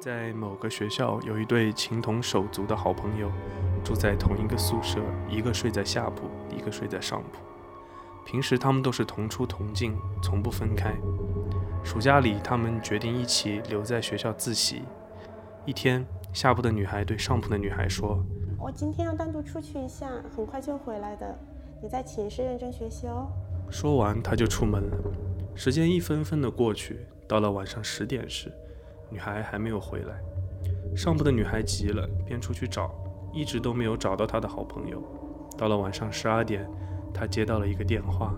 在某个学校，有一对情同手足的好朋友，住在同一个宿舍，一个睡在下铺，一个睡在上铺。平时他们都是同出同进，从不分开。暑假里，他们决定一起留在学校自习。一天，下铺的女孩对上铺的女孩说：“我今天要单独出去一下，很快就回来的，你在寝室认真学习哦。”说完，她就出门了。时间一分分的过去，到了晚上十点时。女孩还没有回来，上铺的女孩急了，便出去找，一直都没有找到她的好朋友。到了晚上十二点，她接到了一个电话。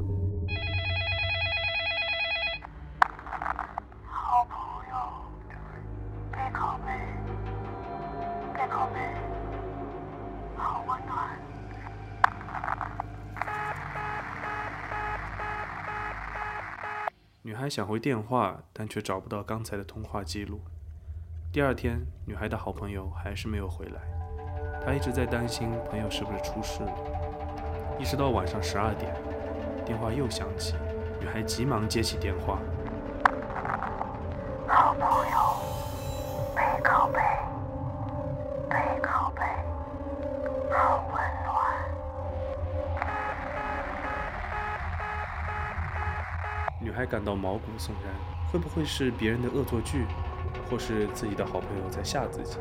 想回电话，但却找不到刚才的通话记录。第二天，女孩的好朋友还是没有回来，她一直在担心朋友是不是出事了。一直到晚上十二点，电话又响起，女孩急忙接起电话。感到毛骨悚然，会不会是别人的恶作剧，或是自己的好朋友在吓自己？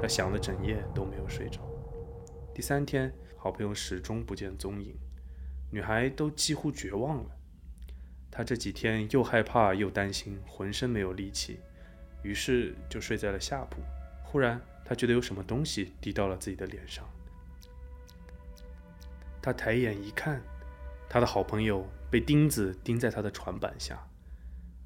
他想了整夜都没有睡着。第三天，好朋友始终不见踪影，女孩都几乎绝望了。她这几天又害怕又担心，浑身没有力气，于是就睡在了下铺。忽然，她觉得有什么东西滴到了自己的脸上。她抬眼一看，她的好朋友。被钉子钉在他的床板下，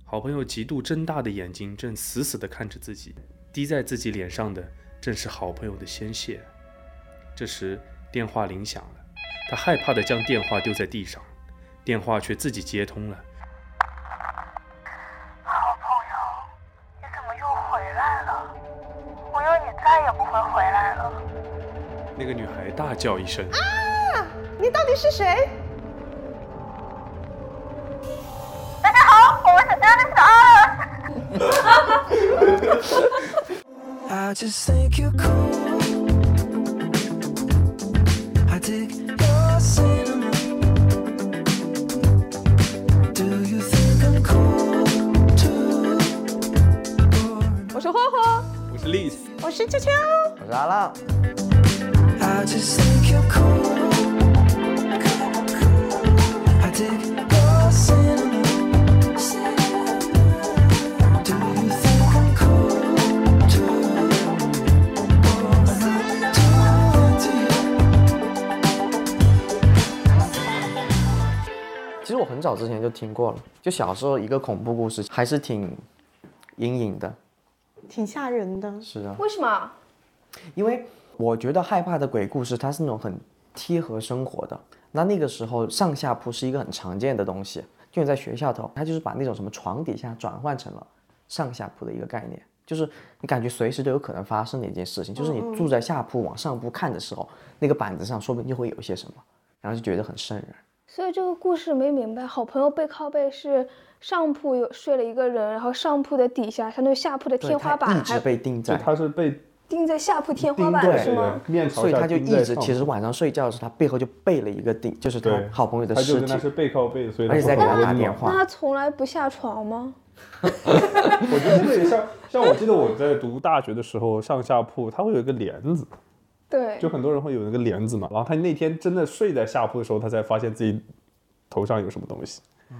好朋友极度睁大的眼睛正死死地看着自己，滴在自己脸上的正是好朋友的鲜血。这时电话铃响了，他害怕地将电话丢在地上，电话却自己接通了。好朋友，你怎么又回来了？我以为你再也不会回来了。那个女孩大叫一声：“啊！你到底是谁？” 我是霍霍，我是丽丝，我是秋秋，我是阿浪。 很早之前就听过了，就小时候一个恐怖故事，还是挺阴影的，挺吓人的。是啊。为什么？因为我觉得害怕的鬼故事，它是那种很贴合生活的。那那个时候上下铺是一个很常见的东西，就你在学校头，他就是把那种什么床底下转换成了上下铺的一个概念，就是你感觉随时都有可能发生的一件事情。就是你住在下铺往上铺看的时候，那个板子上说不定就会有一些什么，然后就觉得很瘆人。所以这个故事没明白，好朋友背靠背是上铺有睡了一个人，然后上铺的底下相当于下铺的天花板，一直被钉在，他是被钉在下铺天花板是吗？面朝所以他就一直，其实晚上睡觉的时候，他背后就背了一个钉，就是他好朋友的尸体。他是背靠背，所以而且在给他打电话。那他从来不下床吗？我觉得这个像像我记得我在读大学的时候，上下铺它会有一个帘子。对，就很多人会有那个帘子嘛，然后他那天真的睡在下铺的时候，他才发现自己头上有什么东西。哦，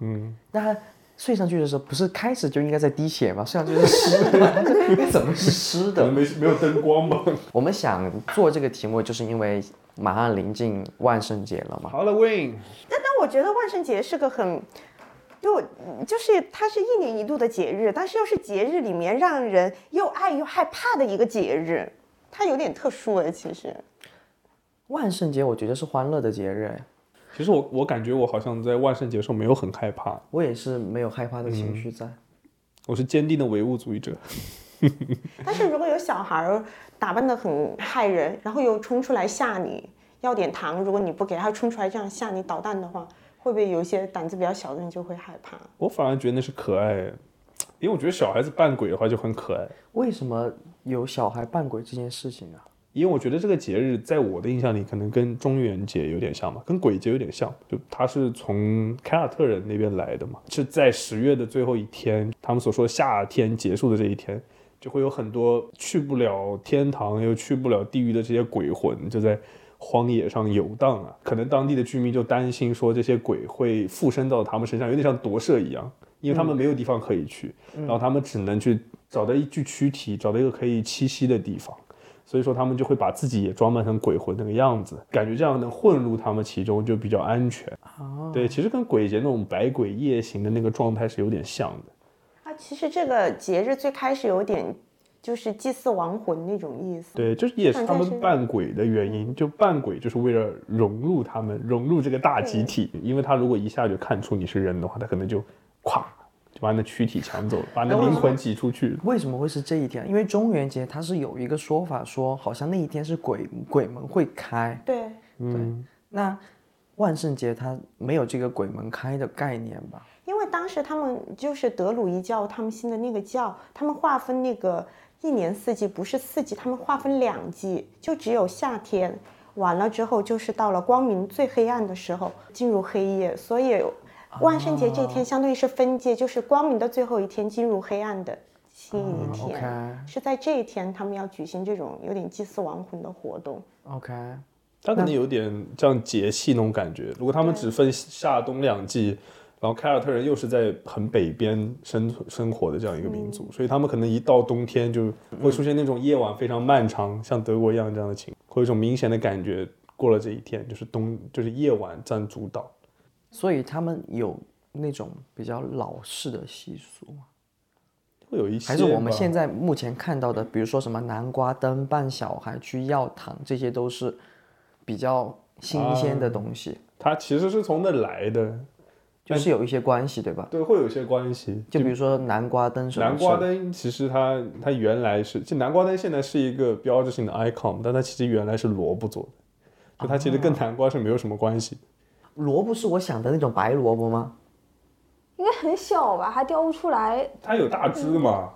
嗯，那他睡上去的时候，不是开始就应该在滴血吗？睡上去是湿的，你怎么是湿的？没没有灯光吗。我们想做这个题目，就是因为马上临近万圣节了嘛。Halloween。但但我觉得万圣节是个很，就就是它是一年一度的节日，但是又是节日里面让人又爱又害怕的一个节日。它有点特殊哎，其实，万圣节我觉得是欢乐的节日哎。其实我我感觉我好像在万圣节时候没有很害怕，我也是没有害怕的情绪在。我是坚定的唯物主义者。但是如果有小孩打扮的很害人，然后又冲出来吓你要点糖，如果你不给他冲出来这样吓你捣蛋的话，会不会有一些胆子比较小的人就会害怕？我反而觉得那是可爱。因为我觉得小孩子扮鬼的话就很可爱。为什么有小孩扮鬼这件事情啊？因为我觉得这个节日在我的印象里，可能跟中元节有点像嘛，跟鬼节有点像。就它是从凯尔特人那边来的嘛，是在十月的最后一天，他们所说夏天结束的这一天，就会有很多去不了天堂又去不了地狱的这些鬼魂，就在荒野上游荡啊。可能当地的居民就担心说，这些鬼会附身到他们身上，有点像夺舍一样，因为他们没有地方可以去，然后他们只能去找到一具躯体，找到一个可以栖息的地方。所以说他们就会把自己也装扮成鬼魂那个样子，感觉这样能混入他们其中就比较安全。哦对，其实跟鬼节那种百鬼夜行的那个状态是有点像的。啊，其实这个节日最开始有点就是祭祀亡魂那种意思。对，就是也是他们扮鬼的原因，就扮鬼就是为了融入他们，融入这个大集体。因为他如果一下就看出你是人的话，他可能就咵就把你的躯体抢走了，把你的灵魂挤出去。为什么会是这一天？因为中元节它是有一个说法说，好像那一天是鬼鬼门会开。对，嗯，那万圣节它没有这个鬼门开的概念吧？因为当时他们就是德鲁伊教，他们信的那个教，他们划分那个一年四季不是四季，他们划分两季，就只有夏天，完了之后就是到了光明最黑暗的时候进入黑夜，所以万圣节这一天相当于是分界，就是光明的最后一天进入黑暗的新一天是在这一天他们要举行这种有点祭祀亡魂的活动。OK，他可能有点像节气那种感觉。如果他们只分夏冬两季，然后凯尔特人又是在很北边生存生活的这样一个民族，所以他们可能一到冬天就会出现那种夜晚非常漫长，像德国一样这样的情况，会有一种明显的感觉，过了这一天就是冬，就是夜晚占主导。所以他们有那种比较老式的习俗吗？会有一些，还是我们现在目前看到的，比如说什么南瓜灯、扮小孩去药堂，这些都是比较新鲜的东西，它其实是从那来的，就是有一些关系，对吧？对，会有一些关系。就比如说南瓜灯什么南瓜灯其实它它原来是，就南瓜灯现在是一个标志性的 icon，但它其实原来是萝卜做的，就它其实跟南瓜是没有什么关系。萝卜是我想的那种白萝卜吗？应该很小吧，还雕不出来。它有大枝嘛，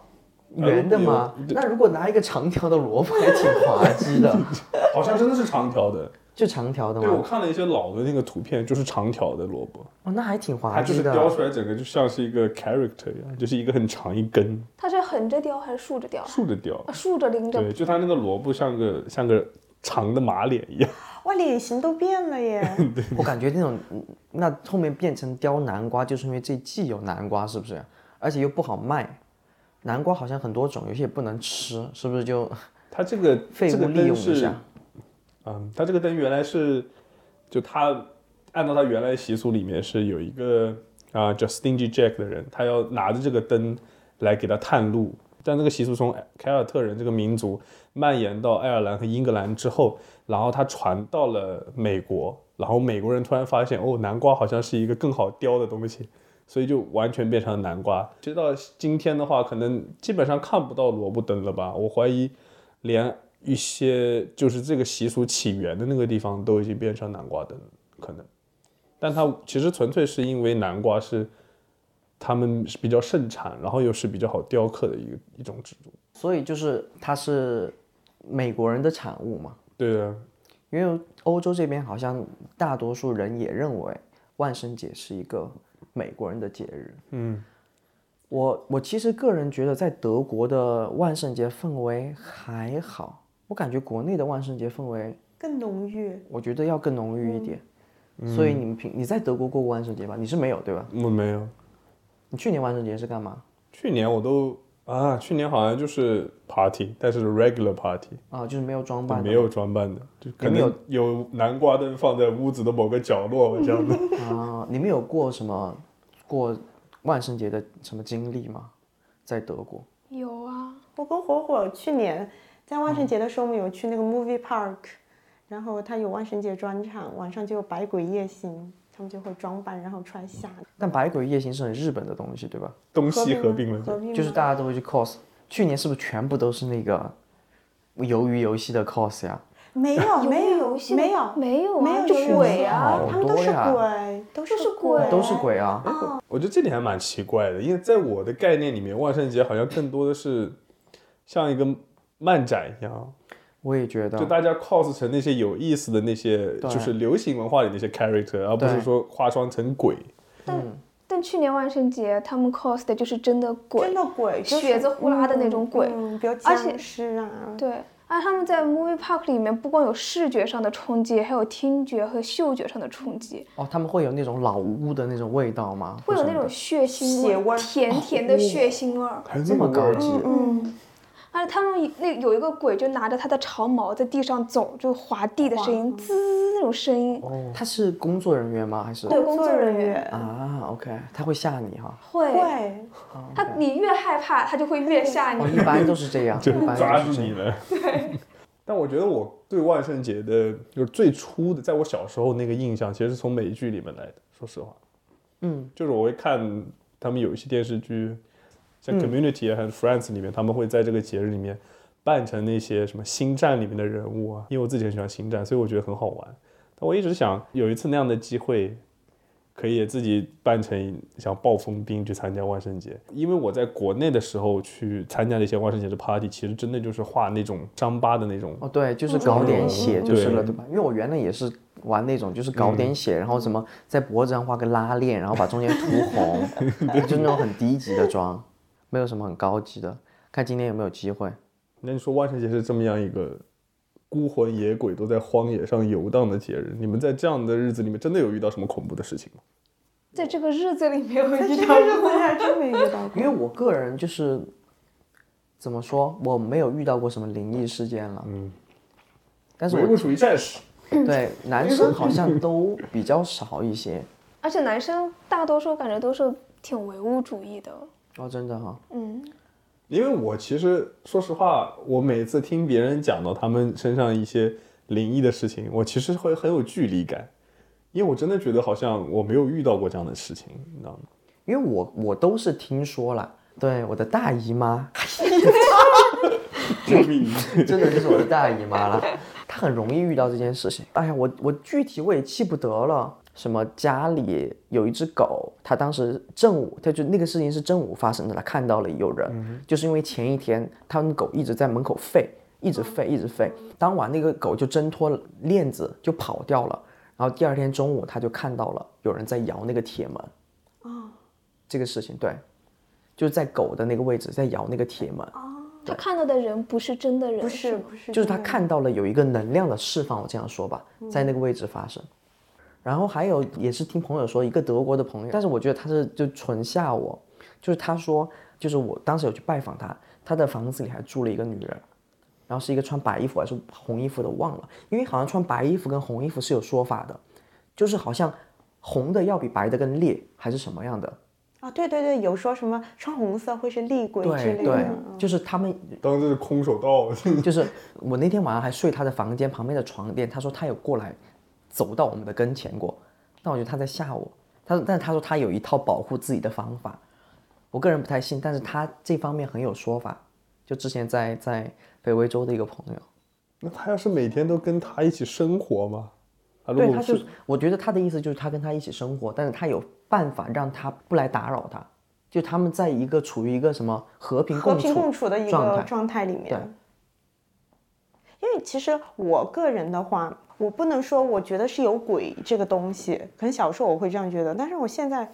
圆的吗？那如果拿一个长条的萝卜，还挺滑稽的，好像真的是长条的。就长条的吗对，我？看了一些老的那个图片，就是长条的萝卜，哦，那还挺它就是滑稽的。雕出来整个就像是一个 character 一样，就是一个很长一根，它是横着雕还是竖着雕？竖着雕。啊，竖着拎着。对，就它那个萝卜像个像个长的马脸一样。哇，脸型都变了耶！我感觉那种，嗯那后面变成雕南瓜，就是因为这季有南瓜，是不是？而且又不好卖，南瓜好像很多种，有些也不能吃，是不是就它这个 废物利用一下？嗯，它这个灯原来是，就它按照它原来习俗里面是有一个啊、叫 Stingy Jack 的人，他要拿着这个灯来给他探路。但这个习俗从凯尔特人这个民族蔓延到爱尔兰和英格兰之后，然后它传到了美国，然后美国人突然发现，哦，南瓜好像是一个更好雕的东西，所以就完全变成了南瓜。其实到今天的话，可能基本上看不到萝卜灯了吧？我怀疑连一些就是这个习俗起源的那个地方都已经变成南瓜灯，可能。但它其实纯粹是因为南瓜是他们是比较盛产，然后又是比较好雕刻的一个一种植物。所以就是它是美国人的产物嘛？对啊，因为欧洲这边好像大多数人也认为万圣节是一个美国人的节日。嗯，我我其实个人觉得，在德国的万圣节氛围还好，我感觉国内的万圣节氛围，更浓郁。我觉得要更浓郁一点。所以你们平你在德国过过万圣节吧？你是没有对吧？我没有。你去年万圣节是干嘛？去年我都啊，去年好像就是 party，但是是 regular party，啊，就是没有装扮的，没有装扮的，就可你们能有南瓜灯放在屋子的某个角落这样的。啊？你们有过什么过万圣节的什么经历吗？在德国？有啊，我跟火火去年在万圣节的时候，我们有去那个 movie park，然后他有万圣节专场，晚上就有百鬼夜行，他们就会装扮，然后出来吓你。但百鬼夜行是很日本的东西，对吧？东西合并了，合并就是大家都会去 cos。去年是不是全部都是那个鱿鱼游戏的 cos 呀？没有没有游戏没有没有啊没有鬼啊好他们都是鬼，都是鬼都是鬼啊。我觉得这点还蛮奇怪的，因为在我的概念里面，万圣节好像更多的是像一个漫展一样，我也觉得。就，大家 cos 成那些有意思的那些，就是流行文化里那些 character，而不是说化妆成鬼。但但去年万圣节他们 cos 的就是真的鬼，真的鬼，就是血子呼啦的那种鬼嗯，比较而且僵尸啊，对，而他们在 movie park 里面不光有视觉上的冲击，还有听觉和嗅觉上的冲击，哦，他们会有那种老屋的那种味道吗？会有那种血腥血味甜甜的血腥味儿。还有这么高级，嗯，而且他们那有一个鬼就拿着他的长矛在地上走，就滑地的声音，滋那种声音。他是工作人员吗？还是对工作人员员啊？OK，他会吓你哈。会，会，他你越害怕，他就会越吓哦，你。一般都是这样，就抓。住你了。但我觉得我对万圣节的，就是最初的，在我小时候那个印象，其实是从美剧里面来的。说实话，嗯，就是我会看他们有一些电视剧，像嗯 Community 和 Friends 里面，他们会在这个节日里面扮成那些什么星战里面的人物啊。因为我自己很喜欢星战，所以我觉得很好玩。但我一直想有一次那样的机会，可以自己扮成像暴风兵去参加万圣节。因为我在国内的时候去参加的一些万圣节的 party，其实真的就是画那种伤疤的那种。哦，对，就是搞点血就是了，对对吧？因为我原来也是玩那种，就是搞点血，然后什么在脖子上画个拉链，然后把中间涂红，就那种很低级的妆，没有什么很高级的。看今天有没有机会。那你说万圣节是这么样一个孤魂野鬼都在荒野上游荡的节日，你们在这样的日子里面真的有遇到什么恐怖的事情吗？在这个日子里没有遇到还真没遇到过。因为我个人就是怎么说，我没有遇到过什么灵异事件了。嗯，但是我唯物主义战士，对男生好像都比较少一些。而且男生大多数感觉都是挺唯物主义的。哦，真的哈、嗯，因为我其实说实话，我每次听别人讲到他们身上一些灵异的事情，我其实会很有距离感，因为我真的觉得好像我没有遇到过这样的事情，你知道吗？因为我我都是听说了，对我的大姨妈，救命！真的就是我的大姨妈了，她很容易遇到这件事情。哎呀，我我具体我也记不得了。什么家里有一只狗，他当时正午，他就那个事情是正午发生的，他看到了有人，就是因为前一天他们狗一直在门口吠，一直吠，一直吠。当晚那个狗就挣脱了链子就跑掉了，然后第二天中午他就看到了有人在摇那个铁门。哦这个事情对，就是在狗的那个位置在摇那个铁门。哦他看到的人不是真的人，不是不是，就是他看到了有一个能量的释放，我这样说吧，在那个位置发生。然后还有也是听朋友说，一个德国的朋友，但是我觉得他是就纯吓我，就是他说，就是我当时有去拜访他，他的房子里还住了一个女人，然后是一个穿白衣服还是红衣服的忘了，因为好像穿白衣服跟红衣服是有说法的，就是好像红的要比白的更烈，还是什么样的？啊，对对对，有说什么穿红色会是厉鬼之对对类的，，就是他们当时是空手道，就是我那天晚上还睡他的房间旁边的床垫，他说他有过来走到我们的跟前过，但我觉得他在吓我。他说，但是他说他有一套保护自己的方法，我个人不太信，但是他这方面很有说法。就之前在在北威州的一个朋友，那他要是每天都跟他一起生活吗？对，他就是我觉得他的意思就是他跟他一起生活，但是他有办法让他不来打扰他，就他们在一个处于一个什么和平和共处平共处的一个状态。里面。对因为其实我个人的话，我不能说我觉得是有鬼这个东西，可能小时候我会这样觉得，但是我现在，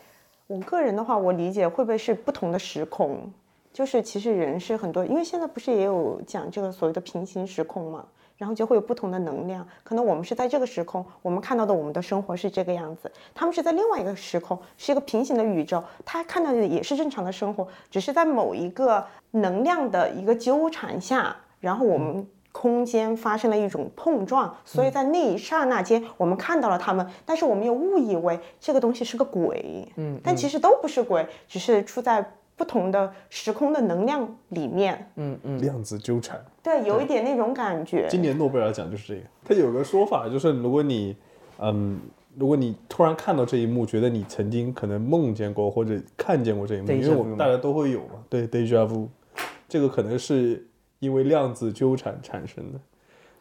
我个人的话，我理解会不会是不同的时空，就是其实人是很多，因为现在不是也有讲这个所谓的平行时空嘛，然后就会有不同的能量，可能我们是在这个时空，我们看到的我们的生活是这个样子，他们是在另外一个时空，是一个平行的宇宙，他看到的也是正常的生活，只是在某一个能量的一个纠缠下，然后我们。空间发生了一种碰撞，所以在那一刹那间，我们看到了他们，但是我们又误以为这个东西是个鬼，嗯，但其实都不是鬼，只是处在不同的时空的能量里面，嗯嗯，量子纠缠。对，有一点那种感觉。今年诺贝尔奖就是这个。他有个说法，就是如果你，嗯，如果你突然看到这一幕，觉得你曾经可能梦见过或者看见过这一幕，因为我们大家都会有嘛，对，deja vu，这个可能是因为量子纠缠产生的，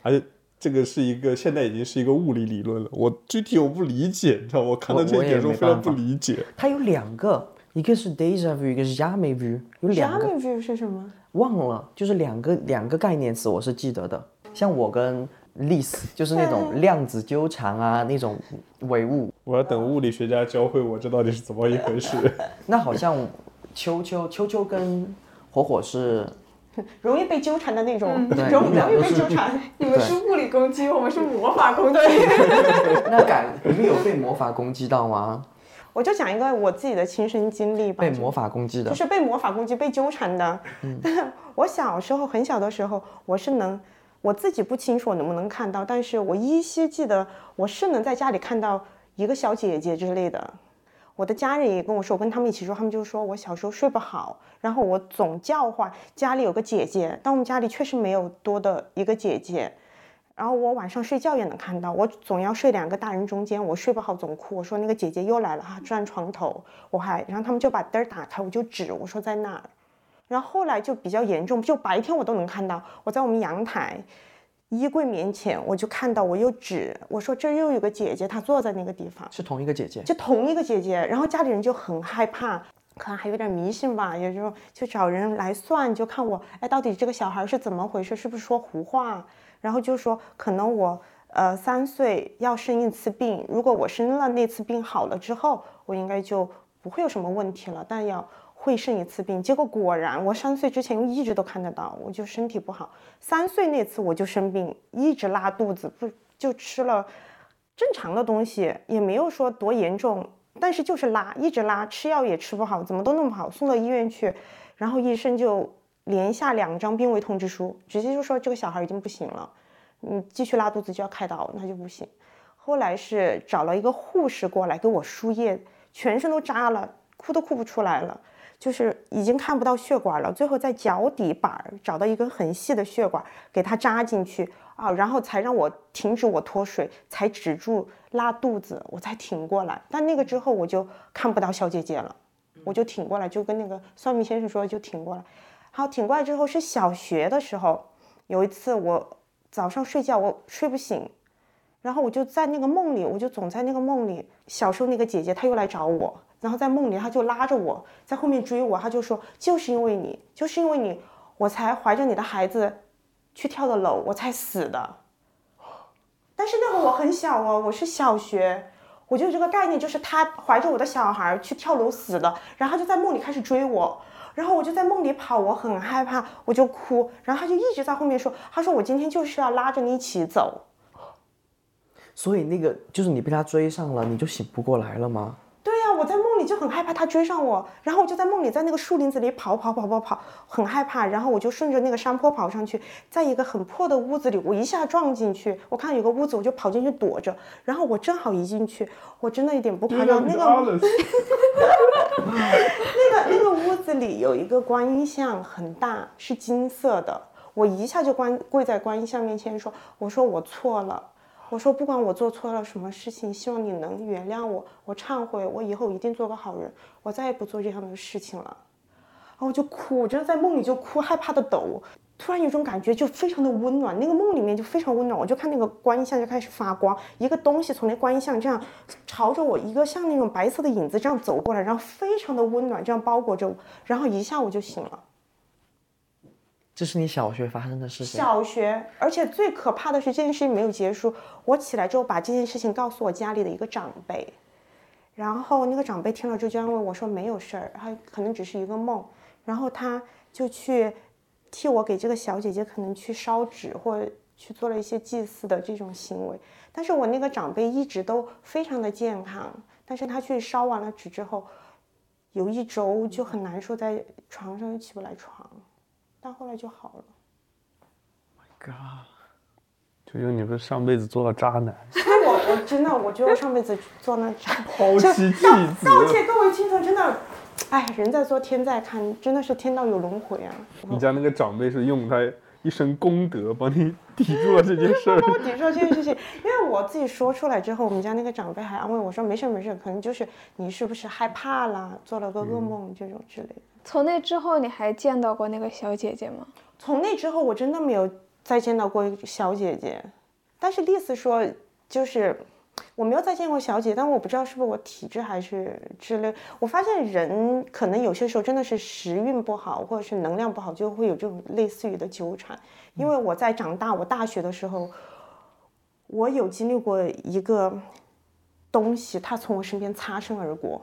而且这个是一个现在已经是一个物理理论了。我具体我不理解，你知道吗，我看到这一我我也没点时候非常不理解。它有两个，一个是 deja vu，一个是 jamais vu，有两个 Jamais vu 是什么？忘了，就是两个两个概念词我是记得的。像我跟 Liz 就是那种量子纠缠啊，那种唯物。我要等物理学家教会我这到底是怎么一回事。那好像秋秋秋秋跟火火是 容易被纠缠的那种，对容容易被纠缠。你们是物理攻击，我们是魔法攻击。那感你们有被魔法攻击到吗？我就讲一个我自己的亲身经历吧，被魔法攻击的就，是被魔法攻击、被纠缠的。我小时候很小的时候，我是能，我自己不清楚我能不能看到，但是我依稀记得我是能在家里看到一个小姐姐之类的。我的家人也跟我说，我跟他们一起说，他们就说我小时候睡不好，然后我总叫唤家里有个姐姐，但我们家里确实没有多的一个姐姐。然后我晚上睡觉也能看到，我总要睡两个大人中间，我睡不好总哭，我说那个姐姐又来了哈，转床头，我还，然后他们就把灯打开，我就指，我说在那儿，然后后来就比较严重，就白天我都能看到，我在我们阳台衣柜面前，我就看到我又指，我说这又有个姐姐，她坐在那个地方，是同一个姐姐。就同一个姐姐，然后家里人就很害怕，可能还有点迷信吧，也就就找人来算，就看我，哎，到底这个小孩是怎么回事，是不是说胡话？然后就说可能我呃三岁要生一次病，如果我生了那次病好了之后，我应该就不会有什么问题了，但要会生一次病。结果果然，我三岁之前一直都看得到，我就身体不好。三岁那次我就生病，一直拉肚子，不就吃了正常的东西，也没有说多严重，但是就是拉，一直拉，吃药也吃不好，怎么都弄不好，送到医院去，然后医生就连下两张病危通知书，直接就说这个小孩已经不行了，你继续拉肚子就要开刀，那就不行。后来是找了一个护士过来给我输液，全身都扎了，哭都哭不出来了，就是已经看不到血管了。最后在脚底板找到一根很细的血管，给它扎进去啊，然后才让我停止我脱水，才止住拉肚子，我才挺过来。但那个之后我就看不到小姐姐了，我就挺过来，就跟那个算命先生说就挺过来。好，挺过来之后是小学的时候，有一次我早上睡觉我睡不醒，然后我就在那个梦里，我就总在那个梦里。小时候那个姐姐她又来找我，然后在梦里他就拉着我在后面追我，他就说就是因为你，就是因为你，我才怀着你的孩子去跳的楼，我才死的。但是那会我很小哦，我是小学，我就有这个概念，就是他怀着我的小孩去跳楼死的，然后就在梦里开始追我。然后我就在梦里跑，我很害怕，我就哭，然后他就一直在后面说，他说我今天就是要拉着你一起走。所以那个就是你被他追上了，你就醒不过来了吗？我在梦里就很害怕他追上我，然后我就在梦里在那个树林子里跑跑跑跑跑，很害怕，然后我就顺着那个山坡跑上去，在一个很破的屋子里，我一下撞进去，我看到有个屋子，我就跑进去躲着，然后我正好一进去，我真的一点不夸张，那个那个 那个屋子里有一个观音像，很大，是金色的。我一下就关跪在观音像面前说：“我说我错了，我说不管我做错了什么事情，希望你能原谅我，我忏悔，我以后一定做个好人，我再也不做这样的事情了。”然后我就哭，我真的在梦里就哭，害怕的抖。突然有种感觉，就非常的温暖，那个梦里面就非常温暖。我就看那个观音像就开始发光，一个东西从那观音像这样朝着我，一个像那种白色的影子这样走过来，然后非常的温暖，这样包裹着我，然后一下我就醒了。这是你小学发生的事情。小学，而且最可怕的是这件事情没有结束。我起来之后把这件事情告诉我家里的一个长辈，然后那个长辈听了之后就安慰我说没有事儿，他可能只是一个梦。然后他就去替我给这个小姐姐可能去烧纸或去做了一些祭祀的这种行为。但是我那个长辈一直都非常的健康，但是他去烧完了纸之后，有一周就很难受，在床上又起不来床，但后来就好了。求求你不是上辈子做了渣男，我我真的，我觉得我上辈子做那渣，抛弃道子。道歉，各位听众，真的，哎，人在做天在看，真的是天道有轮回啊！你家那个长辈是用他一身功德帮你抵住了这件事儿。我抵说这件事情，因为我自己说出来之后，我们家那个长辈还安慰我说没事没事，可能就是你是不是害怕啦，做了个噩梦这种之类的。从那之后，你还见到过那个小姐姐吗？从那之后，我真的没有再见到过小姐姐，但是丽丝说，就是我没有再见过小姐，但我不知道是不是我体质还是之类。我发现人可能有些时候真的是时运不好，或者是能量不好，就会有这种类似于的纠缠。因为我在长大，我大学的时候，我有经历过一个东西，它从我身边擦身而过。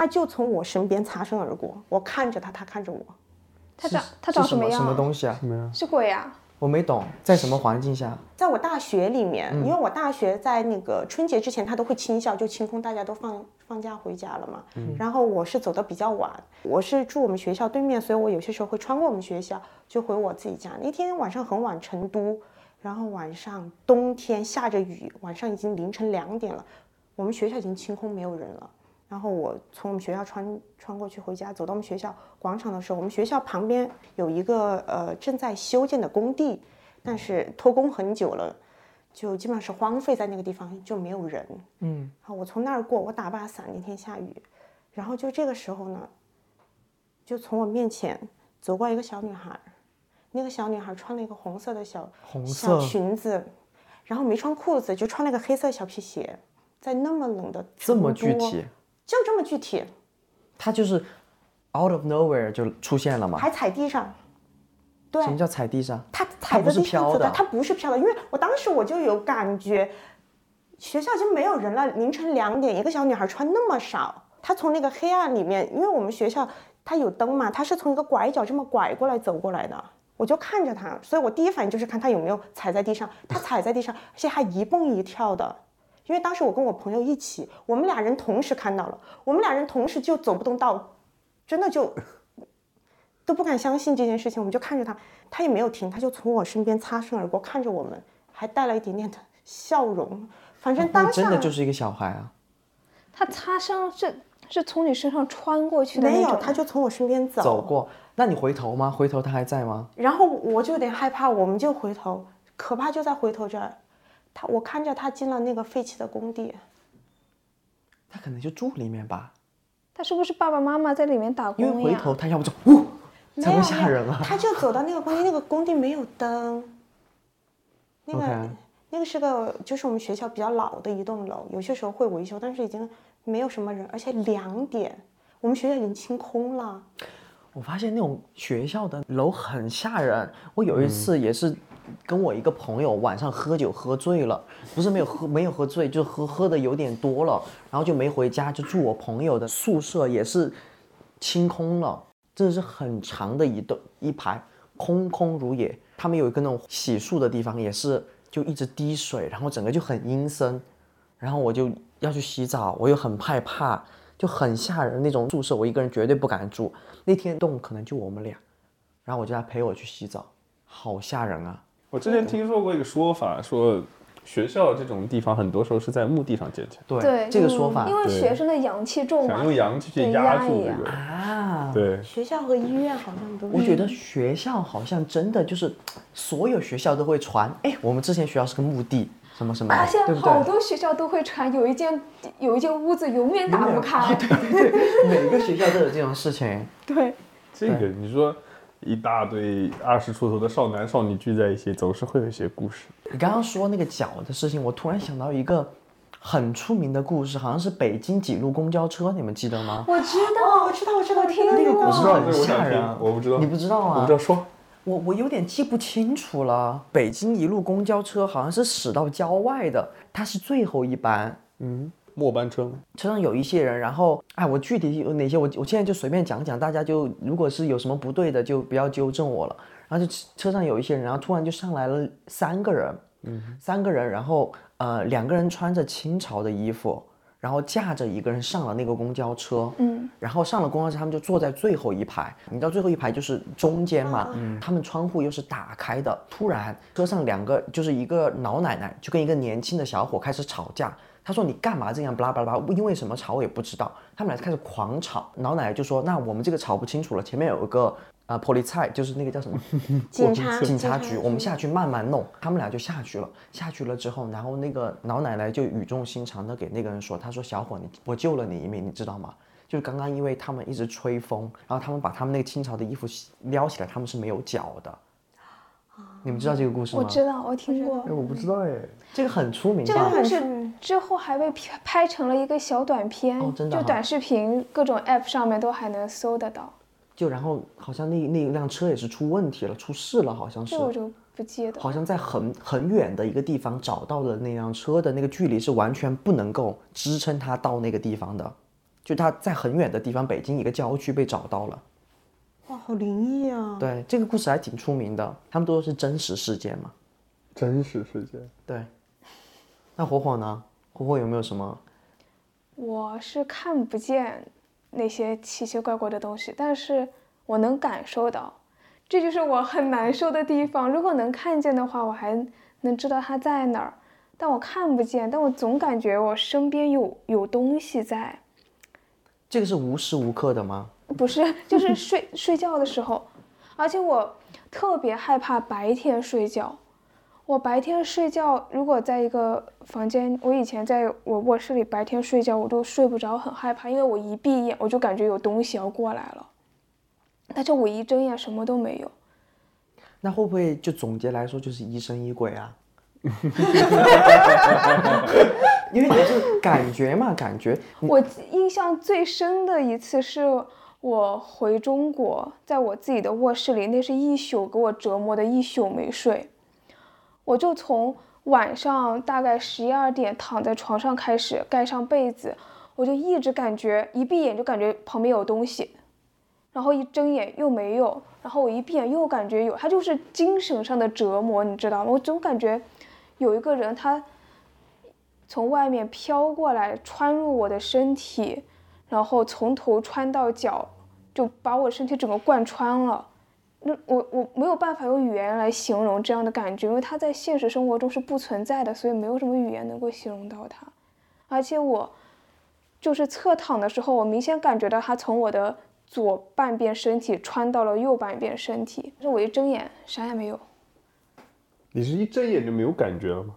他就从我身边擦身而过，我看着他，他看着我。他长他长什么样？什么东西啊？什么呀是鬼啊！我没懂，在什么环境下？在我大学里面，因为我大学在那个春节之前，他都会清校，就清空，大家都放放假回家了嘛。然后我是走的比较晚，我是住我们学校对面，所以我有些时候会穿过我们学校，就回我自己家。那天晚上很晚，成都，然后晚上冬天下着雨，晚上已经凌晨两点了，我们学校已经清空，没有人了。然后我从我们学校穿穿过去回家，走到我们学校广场的时候，我们学校旁边有一个呃正在修建的工地，但是拖工很久了，就基本上是荒废在那个地方，就没有人。嗯，然后我从那儿过，我打把伞，那天下雨，然后就这个时候呢，就从我面前走过一个小女孩，那个小女孩穿了一个红色的小红小裙子，然后没穿裤子，就穿了个黑色小皮鞋，在那么冷的这么具体，就这么具体，它就是 out of nowhere 就出现了嘛？还踩地上。对，什么叫踩地上？它它踩的不是飘的，的它不是飘的，因为我当时我就有感觉，学校已经没有人了，凌晨两点，一个小女孩穿那么少，她从那个黑暗里面，因为我们学校它有灯嘛，她是从一个拐角这么拐过来走过来的，我就看着她，所以我第一反应就是看她有没有踩在地上，她踩在地上，而且还一蹦一跳的。因为当时我跟我朋友一起，我们俩人同时看到了，我们俩人同时就走不动道，真的就都不敢相信这件事情，我们就看着他，他也没有停，他就从我身边擦身而过，看着我们，还带了一点点的笑容。反正当时真的就是一个小孩啊！他擦身是是从你身上穿过去的没有，他就从我身边走。走过，那你回头吗？回头他还在吗？然后我就有点害怕，我们就回头，可怕就在回头这儿。他，我看着他进了那个废弃的工地，他可能就住里面吧，他是不是爸爸妈妈在里面打工因为？回头他要不就呜，才会没有吓人啊！他就走到那个工地，那个工地没有灯，那个 OK 那个是个就是我们学校比较老的一栋楼，有些时候会维修，但是已经没有什么人，而且两点，我们学校已经清空了。我发现那种学校的楼很吓人。我有一次也是跟我一个朋友晚上喝酒喝醉了，不是没有喝没有喝醉，就喝喝的有点多了，然后就没回家，就住我朋友的宿舍，也是清空了，真的是很长的一栋一排，空空如也。他们有一个那种洗漱的地方，也是就一直滴水，然后整个就很阴森。然后我就要去洗澡，我又很害怕，就很吓人那种宿舍，我一个人绝对不敢住。那天栋可能就我们俩，然后我叫他陪我去洗澡，好吓人啊！我之前听说过一个说法，说学校这种地方很多时候是在墓地上建起来，对对这个说法因为学生的阳气重嘛想，用阳气去压住这个。啊，对，学校和医院好像都。我觉得学校好像真的就是所有学校都会传，哎，我们之前学校是个墓地，什么什么，而且好？多学校都会传，有一间有一间屋子永远打不开。对对对每个学校都有这种事情。对，这个你说一大堆二十出头的少男少女聚在一起，总是会有一些故事。你刚刚说那个脚的事情，我突然想到一个很出名的故事，好像是北京几路公交车，你们记得吗？我知哦，道，我知道，我知道，我听那个故事很吓人我不知道，你不知道啊？我不知道说。我我有点记不清楚了。北京一路公交车好像是驶到郊外的，它是最后一班，末班车吗？车上有一些人，然后哎，我具体有哪些，我我现在就随便讲讲，大家就如果是有什么不对的，就不要纠正我了。然后就车上有一些人，然后突然就上来了三个人，嗯，三个人，然后呃两个人穿着清朝的衣服，然后架着一个人上了那个公交车，嗯，然后上了公交车，他们就坐在最后一排，你知道最后一排就是中间嘛，嗯他们窗户又是打开的，突然车上两个就是一个老奶奶就跟一个年轻的小伙开始吵架。他说：“你干嘛这样？巴拉巴拉因为什么吵我也不知道。”他们俩开始狂吵，老奶奶就说：“那我们这个吵不清楚了，前面有一个啊 p o l i c 就是那个叫什么 警察警察局，警察局我们下去慢慢弄。”他们俩就下去了，下去了之后，然后那个老奶奶就语重心长的给那个人说：“他说小伙，你我救了你一命，你知道吗？就是刚刚因为他们一直吹风，然后他们把他们那个清朝的衣服撩起来，他们是没有脚的。”你们知道这个故事吗？我知道，我听过哎，。我不知道哎。这个很出名？这个故事之后还被拍拍成了一个小短片，哦真的哈就短视频各种 app 上面都还能搜得到。就然后好像那那辆车也是出问题了，出事了，好像是这。我就不记得。好像在很很远的一个地方找到了那辆车的那个距离是完全不能够支撑它到那个地方的，就它在很远的地方，北京一个郊区被找到了。哇，好灵异啊！对，这个故事还挺出名的，他们都是真实事件嘛。真实事件，对，那火火呢？火火有没有什么？我是看不见那些奇奇怪怪的东西，但是我能感受到，这就是我很难受的地方。如果能看见的话，我还能知道它在哪儿，但我看不见，但我总感觉我身边有有东西在。这个是无时无刻的吗？不是，就是睡睡觉的时候，而且我特别害怕白天睡觉。我白天睡觉，如果在一个房间，我以前在我卧室里白天睡觉，我都睡不着，很害怕，因为我一闭眼，我就感觉有东西要过来了。但是我一睁眼，什么都没有。那会不会就总结来说就是疑神疑鬼啊？因为你是感觉嘛，感觉我印象最深的一次是我回中国，在我自己的卧室里，那是一宿给我折磨的一宿没睡。我就从晚上大概十一二点躺在床上开始盖上被子，我就一直感觉一闭眼就感觉旁边有东西，然后一睁眼又没有，然后我一闭眼又感觉有，它就是精神上的折磨，你知道吗？我总感觉有一个人他从外面飘过来，穿入我的身体，然后从头穿到脚，就把我身体整个贯穿了。那我我没有办法用语言来形容这样的感觉，因为它在现实生活中是不存在的，所以没有什么语言能够形容到它。而且我就是侧躺的时候，我明显感觉到它从我的左半边身体穿到了右半边身体，但是我一睁眼啥也没有，你是一睁眼就没有感觉了吗？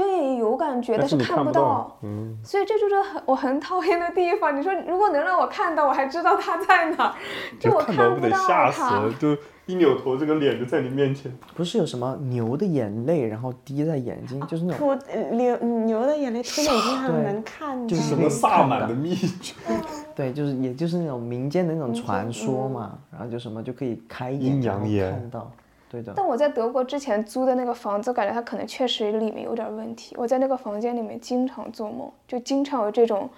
睁眼也有感觉，但是看不到。嗯，所以这就是很我很讨厌的地方。你说如果能让我看到，我还知道他在哪儿，就我看到不得不到吓死了，。就一扭头，这个脸就在你面前。不是有什么牛的眼泪，然后滴在眼睛，就是那种涂呃流牛的眼泪涂眼睛上能看到，就是什么萨满的的秘诀？对，就是也就是那种民间的那种传说嘛，然后就什么就可以开眼阴阳眼看到，对的。但我在德国之前租的那个房子，感觉它可能确实里面有点问题。我在那个房间里面经常做梦，就经常有这种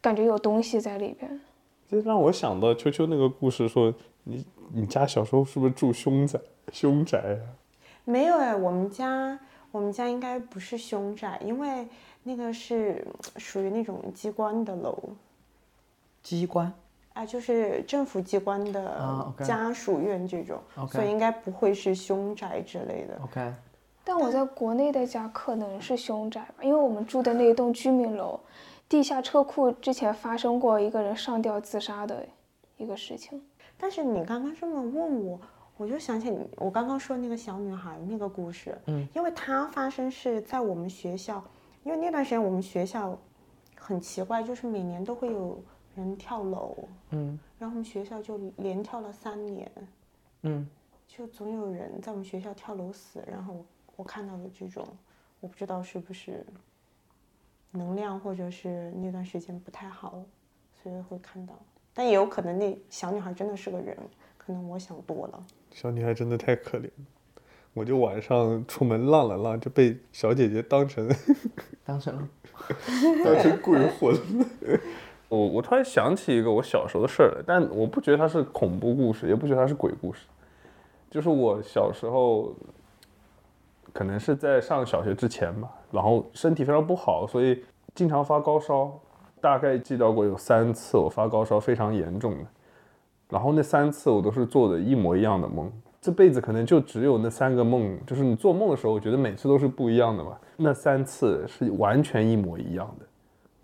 感觉有东西在里边。这让我想到秋秋那个故事，说你你家小时候是不是住凶宅？凶宅啊？没有哎，我们家我们家应该不是凶宅，因为那个是属于那种机关的楼，机关啊，就是政府机关啊的家属院这种所以应该不会是凶宅之类的。，OK，但我在国内的家可能是凶宅吧，因为我们住的那一栋居民楼，地下车库之前发生过一个人上吊自杀的一个事情。但是你刚刚这么问我，我就想起我刚刚说那个小女孩那个故事，嗯，因为它发生是在我们学校，因为那段时间我们学校很奇怪，就是每年都会有人跳楼，嗯然后我们学校就连跳了三年，嗯，就总有人在我们学校跳楼死，然后我看到的这种，我不知道是不是能量或者是那段时间不太好，所以会看到，但也有可能那小女孩真的是个人，可能我想多了。小女孩真的太可怜了。我就晚上出门浪了浪，就被小姐姐当成当成 当成鬼魂了。我我突然想起一个我小时候的事儿来，但我不觉得它是恐怖故事，也不觉得它是鬼故事。就是我小时候，可能是在上小学之前吧，然后身体非常不好，所以经常发高烧。大概记到过有三次我发高烧非常严重的，然后那三次我都是做的一模一样的梦。这辈子可能就只有那三个梦，就是你做梦的时候，我觉得每次都是不一样的嘛。那三次是完全一模一样的，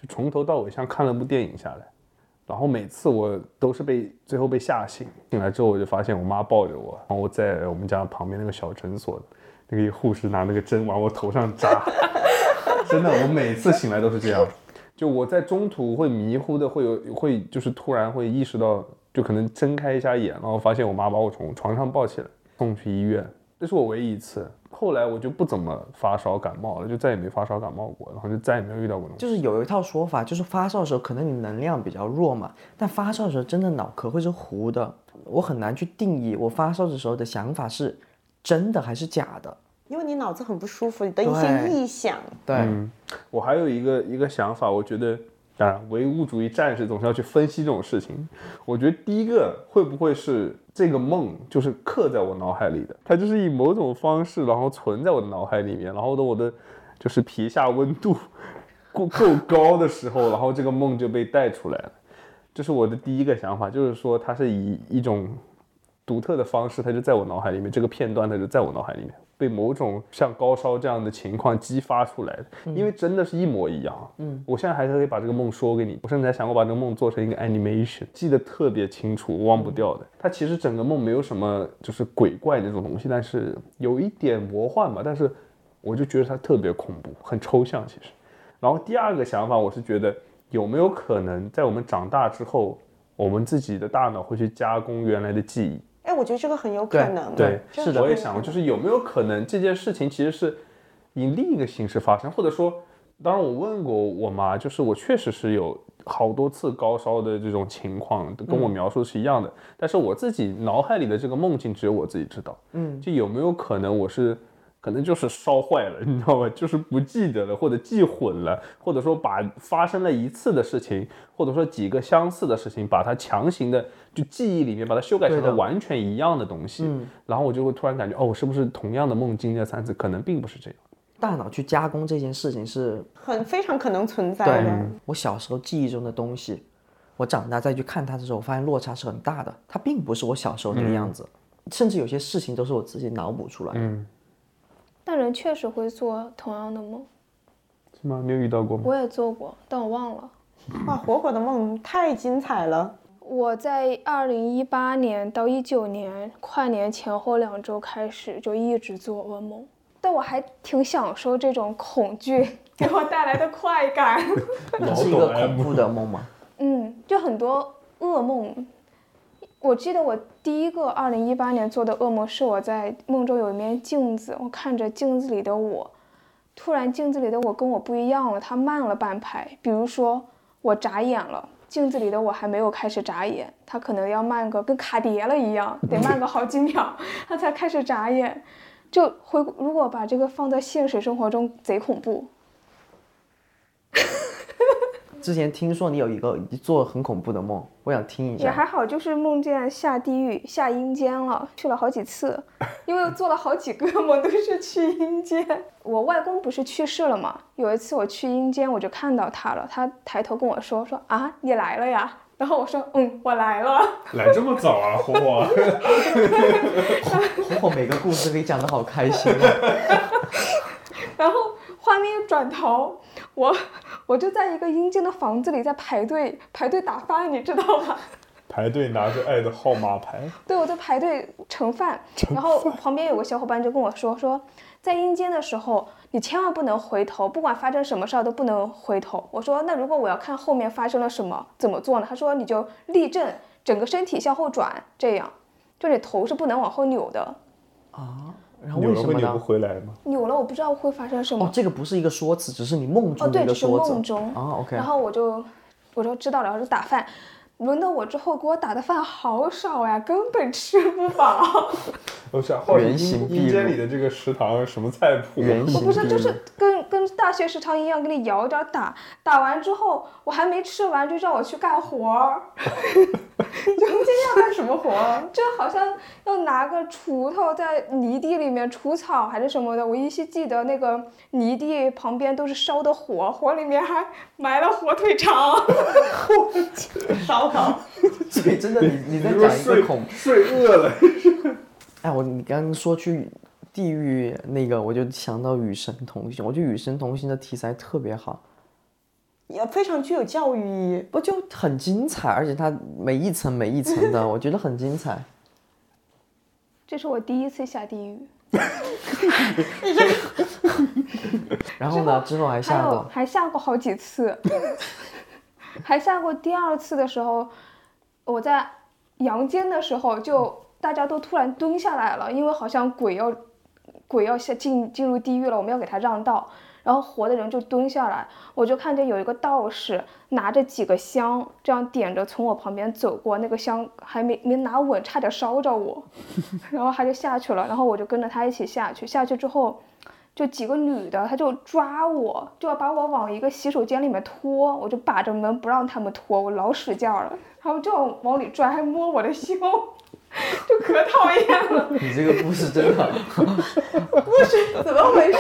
从头到尾像看了部电影下来。然后每次我都是被最后被吓醒，醒来之后我就发现我妈抱着我，然后我在我们家旁边那个小诊所，那个护士拿那个针往我头上扎，真的，我每次醒来都是这样。就我在中途会迷糊的，会有会就是突然会意识到，就可能睁开一下眼，然后发现我妈把我从床上抱起来送去医院，那是我唯一一次。后来我就不怎么发烧感冒了，就再也没发烧感冒过，然后就再也没有遇到过那种。就是有一套说法，就是发烧的时候可能你能量比较弱嘛，但发烧的时候真的脑壳会是糊的，我很难去定义我发烧的时候的想法是真的还是假的。因为你脑子很不舒服，你的一些臆想，对，嗯，我还有一个一个想法，我觉得，当然，唯物主义战士总是要去分析这种事情。我觉得第一个会不会是这个梦就是刻在我脑海里的，它就是以某种方式，然后存在我的脑海里面，然后等我的就是皮下温度 够够高的时候，然后这个梦就被带出来了。这是我的第一个想法，就是说它是以一种独特的方式，它就在我脑海里面，这个片段它就在我脑海里面，被某种像高烧这样的情况激发出来的，因为真的是一模一样。嗯，我现在还是可以把这个梦说给你，我甚至还想过把这个梦做成一个 animation，记得特别清楚，忘不掉的。它其实整个梦没有什么就是鬼怪那种东西，但是有一点魔幻吧，但是我就觉得它特别恐怖，很抽象其实。然后第二个想法，我是觉得有没有可能在我们长大之后，我们自己的大脑会去加工原来的记忆？哎，我觉得这个很有可能。对，是的我也想过，就是有没有可能这件事情其实是以另一个形式发生，或者说，当然我问过我妈，就是我确实是有好多次高烧的这种情况，跟我描述的是一样的，但是我自己脑海里的这个梦境只有我自己知道，嗯，就有没有可能我是。可能就是烧坏了，你知道吧？就是不记得了，或者记混了，或者说把发生了一次的事情，或者说几个相似的事情，把它强行的就记忆里面把它修改成了完全一样的东西。然后我就会突然感觉，哦，是不是同样的梦经历了三次？可能并不是这样。大脑去加工这件事情是很非常可能存在对的。我小时候记忆中的东西，我长大再去看它的时候，我发现落差是很大的。它并不是我小时候那个样子，甚至有些事情都是我自己脑补出来的。嗯，但人确实会做同样的梦，是吗？你有遇到过吗？我也做过，但我忘了。哇，火火的梦太精彩了。我在二零一八年到一九年跨年前后两周开始就一直做噩梦，但我还挺享受这种恐惧 给我带来的快感。那是一个恐怖的梦吗？嗯，就很多噩梦。我记得我第一个二零一八年做的噩梦是我在梦中有一面镜子，我看着镜子里的我，突然镜子里的我跟我不一样了，它慢了半拍。比如说我眨眼了，镜子里的我还没有开始眨眼，他可能要慢个跟卡碟了一样，得慢个好几秒，他才开始眨眼。就回如果把这个放在现实生活中，贼恐怖。之前听说你有一个做很恐怖的梦，我想听一下。也还好，就是梦见下地狱、下阴间了，去了好几次，因为做了好几个梦都是去阴间。我外公不是去世了嘛？有一次我去阴间，我就看到他了，他抬头跟我说：“说啊，你来了呀。”然后我说：“嗯，我来了。来这么早啊，火火。火火每个故事可以讲的好开心啊！” 然后画面一转头，我 我就在一个阴间的房子里在排队排队打饭，你知道吗？排队拿着爱的号码牌，对，我在排队盛饭，然后旁边有个小伙伴就跟我说说，在阴间的时候，你千万不能回头，不管发生什么事儿都不能回头。我说那如果我要看后面发生了什么，怎么做呢？他说你就立正，整个身体向后转，这样，就你头是不能往后扭的，然后扭了会扭不为什么呢？回来吗？扭了我不知道会发生什么。哦，这个不是一个说辞，只是你梦哦，中的对，只是一个说辞。梦中。啊，OK。然后我就我就知道了，然后就打饭。轮到我之后，给我打的饭好少呀，根本吃不饱。我想，或者原形阴毕露间里的这个食堂什么菜谱？原形不是，就是跟跟大学食堂一样，给你舀点打，打完之后我还没吃完，就让我去干活儿。你今天要干什么活儿？就好像要拿个锄头在泥地里面除草还是什么的，我依稀记得那个泥地旁边都是烧的火，火里面还埋了火腿肠。烧烤。所以真的，你你在讲一睡个恐，睡饿了？哎，我你刚刚说去地狱那个，我就想到《与神同行》，我觉得《与神同行》的题材特别好，也非常具有教育意义。不就很精彩，而且它每一层每一层的，我觉得很精彩。这是我第一次下地狱，然后呢，之后还下过，还下过好几次，还下过第二次的时候，我在阳间的时候就大家都突然蹲下来了，因为好像鬼要鬼要下进进入地狱了，我们要给他让道。然后活的人就蹲下来，我就看见有一个道士拿着几个香，这样点着从我旁边走过，那个香还没没拿稳，差点烧着我，然后他就下去了，然后我就跟着他一起下去，下去之后，就几个女的，她就抓我，就要把我往一个洗手间里面拖，我就把着门不让他们拖，我老使劲了，他们就要往里拽，还摸我的胸，就可讨厌了。你这个故事真的，怎么回事？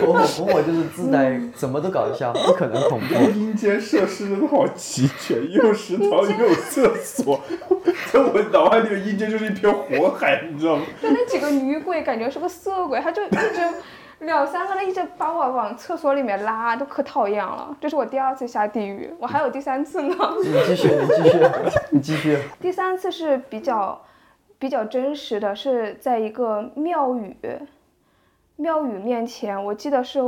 火火火火就是自带怎么都搞笑，不可能恐怖。阴间设施真的好齐全，又有食堂又有厕所，在我脑海里的阴间就是一片火海，你知道吗？就那几个女鬼，感觉是个色鬼，他就一直两三个人一直把我往厕所里面拉，都可讨厌了。这是我第二次下地狱，我还有第三次呢。你继续，你继续，你继续。第三次是比较比较真实的，是在一个庙宇庙宇面前，我记得是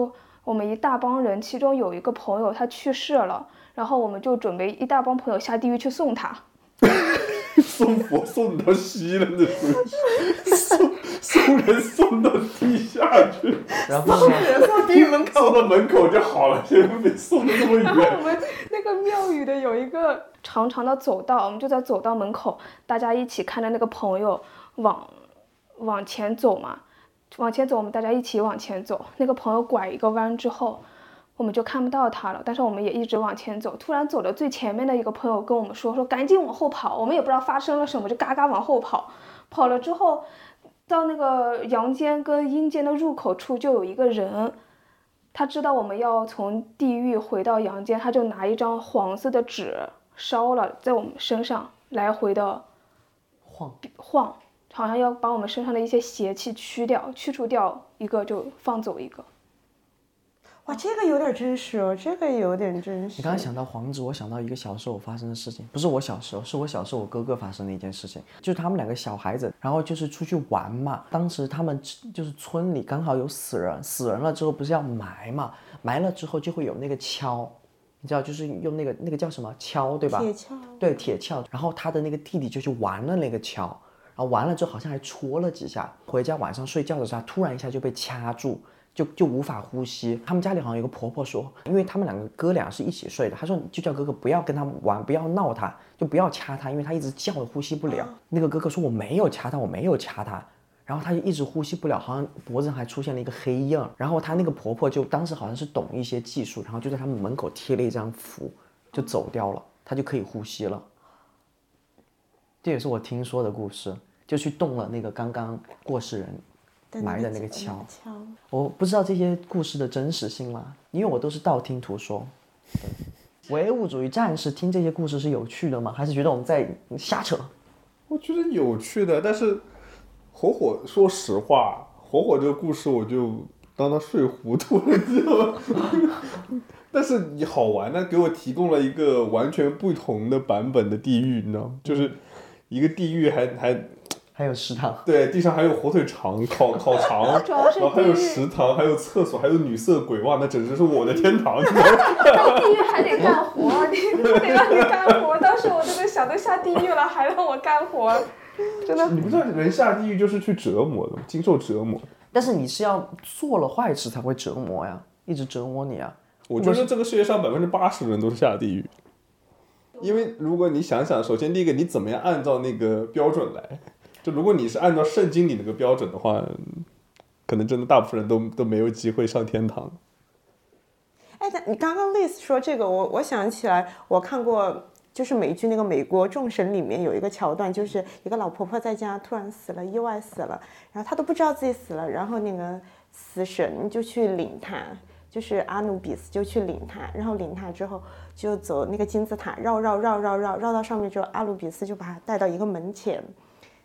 我们一大帮人，其中有一个朋友他去世了，然后我们就准备一大帮朋友下地狱去送他。送佛送到西了，那属于送送人送到地下去，然后送？人送地狱门口。送到门口就好了，谁会被送的那么然后我？们那个庙宇的有一个长长的走道，我们就在走道门口，大家一起看着那个朋友往往前走嘛，往前走，我们大家一起往前走。那个朋友拐一个弯之后，我们就看不到他了，但是我们也一直往前走。突然走的最前面的一个朋友跟我们说：“说赶紧往后跑。”我们也不知道发生了什么，就嘎嘎往后跑。跑了之后，到那个阳间跟阴间的入口处，就有一个人。他知道我们要从地狱回到阳间，他就拿一张黄色的纸烧了，在我们身上来回的晃，晃，好像要把我们身上的一些邪气驱掉，去除掉一个就放走一个。哇，这个有点真实哦，这个有点真实。你刚才想到黄子，我想到一个小时候发生的事情，不是我小时候，是我小时候我哥哥发生的一件事情，就是他们两个小孩子，然后就是出去玩嘛，当时他们就是村里刚好有死人，死人了之后不是要埋嘛，埋了之后就会有那个锹，你知道，就是用那个那个叫什么锹，对吧？铁锹对，铁锹。然后他的那个弟弟就去玩了那个锹，然后玩了之后好像还戳了几下，回家晚上睡觉的时候，他突然一下就被掐住。就就无法呼吸。他们家里好像有个婆婆说，因为他们两个哥俩是一起睡的，她说就叫哥哥不要跟他玩，不要闹他，就不要掐他，因为他一直叫呼吸不了。那个哥哥说我没有掐他，我没有掐他。然后他就一直呼吸不了，好像脖子上还出现了一个黑印儿。然后他那个婆婆就当时好像是懂一些技术，然后就在他们门口贴了一张符，就走掉了，他就可以呼吸了。这也是我听说的故事，就去动了那个刚刚过世人埋的那个锹。我不知道这些故事的真实性啦，因为我都是道听途说。唯物主义战士听这些故事是有趣的吗？还是觉得我们在瞎扯？我觉得有趣的，但是火火，说实话，火火这个故事我就当他睡糊涂了，你知道吗？但是你好玩呢，给我提供了一个完全不同的版本的地狱，你知道吗？就是一个地狱还还还有食堂，对，地上还有火腿肠、烤烤肠，然后还有食堂，还有厕所，还有女色鬼，哇，那简直是我的天堂，地狱还得干活，你还得让你干活。当时我真的想都下地狱了，还让我干活，真的。你不知道人下地狱就是去折磨的？经受折磨。但是你是要做了坏事才会折磨呀，一直折磨你啊。我觉得这个世界上百分之八十的人都是下地狱，因为如果你想想，首先第一个，你怎么样按照那个标准来？如果你是按照圣经里那个标准的话，可能真的大部分人都都没有机会上天堂。哎，但你刚刚 Liz 说这个，我我想起来，我看过，就是美剧那个《美国众神》里面有一个桥段，就是一个老婆婆在家突然死了，意外死了，然后她都不知道自己死了，然后那个死神就去领她，就是阿努比斯就去领她，然后领她之后就走那个金字塔，绕绕绕绕绕绕到上面之后，阿努比斯就把她带到一个门前，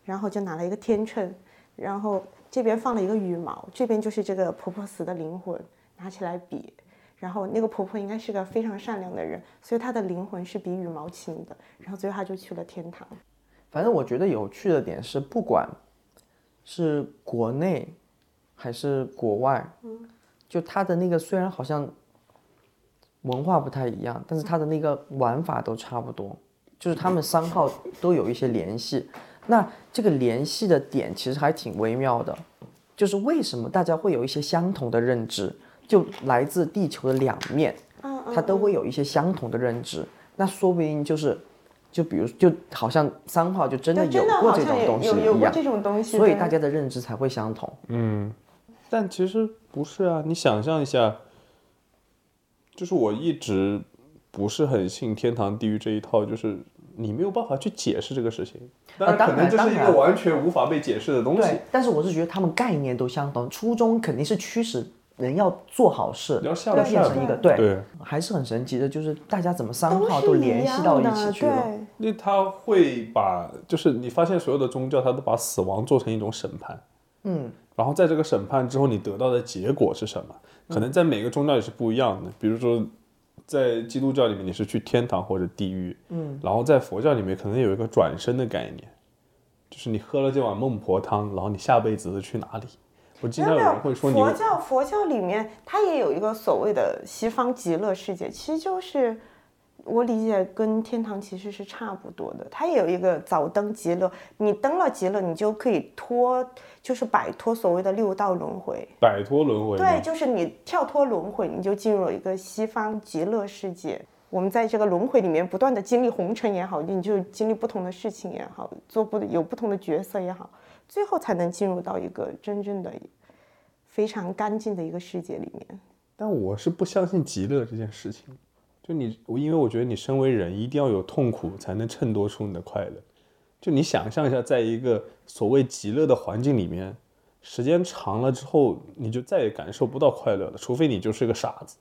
然后就拿了一个天秤，然后这边放了一个羽毛，这边就是这个婆婆死的灵魂，拿起来比。然后那个婆婆应该是个非常善良的人，所以她的灵魂是比羽毛轻的。然后最后她就去了天堂。反正我觉得有趣的点是，不管是国内还是国外，就它的那个虽然好像文化不太一样，但是它的那个玩法都差不多。就是他们三号都有一些联系。那这个联系的点其实还挺微妙的，就是为什么大家会有一些相同的认知，就来自地球的两面，嗯它都会有一些相同的认知。那说不定就是，就比如就好像三号就真的，有过这种东西一样，有有过这种东西，所以大家的认知才会相同。嗯，但其实不是啊，你想象一下，就是我一直不是很信天堂地狱这一套，就是你没有办法去解释这个事情，当然当可能这是一个完全无法被解释的东西对。，但是我是觉得他们概念都相同，初衷肯定是驱使人要做好事，要变成一个对，对，还是很神奇的，就是大家怎么三号都联系到一起去了。那他会把，就是你发现所有的宗教，他都把死亡做成一种审判，嗯，然后在这个审判之后，你得到的结果是什么？可能在每个宗教也是不一样的。比如说，在基督教里面，你是去天堂或者地狱，嗯，然后在佛教里面可能有一个转生的概念，就是你喝了这碗孟婆汤，然后你下辈子是去哪里？我经常有人会说你佛教佛教里面它也有一个所谓的西方极乐世界，其实就是我理解跟天堂其实是差不多的。它也有一个早登极乐，你登了极乐，你就可以脱，就是摆脱所谓的六道轮回。摆脱轮回，对，就是你跳脱轮回，你就进入了一个西方极乐世界。我们在这个轮回里面不断的经历红尘也好，你就经历不同的事情也好，做不有不同的角色也好，最后才能进入到一个真正的非常干净的一个世界里面。但我是不相信极乐这件事情。就你，我因为我觉得你身为人，一定要有痛苦才能衬托出你的快乐。就你想象一下，在一个所谓极乐的环境里面，时间长了之后，你就再也感受不到快乐了，除非你就是个傻子。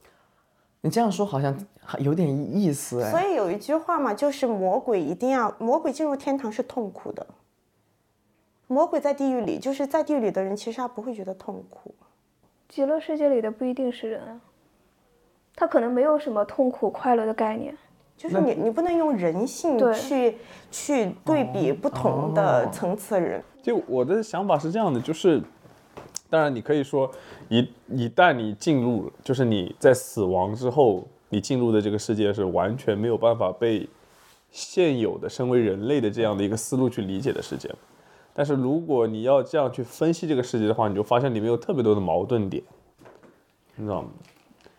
你这样说好像还有点意思哎。所以有一句话嘛，就是魔鬼一定要魔鬼进入天堂是痛苦的，魔鬼在地狱里，就是在地狱里的人其实他不会觉得痛苦。极乐世界里的不一定是人啊，他可能没有什么痛苦快乐的概念。就是你，你不能用人性去去对比不同的层次的人。就我的想法是这样的，就是，当然你可以说，一一旦你进入，就是你在死亡之后，你进入的这个世界是完全没有办法被现有的身为人类的这样的一个思路去理解的世界。但是如果你要这样去分析这个世界的话，你就发现里面有特别多的矛盾点，你知道吗？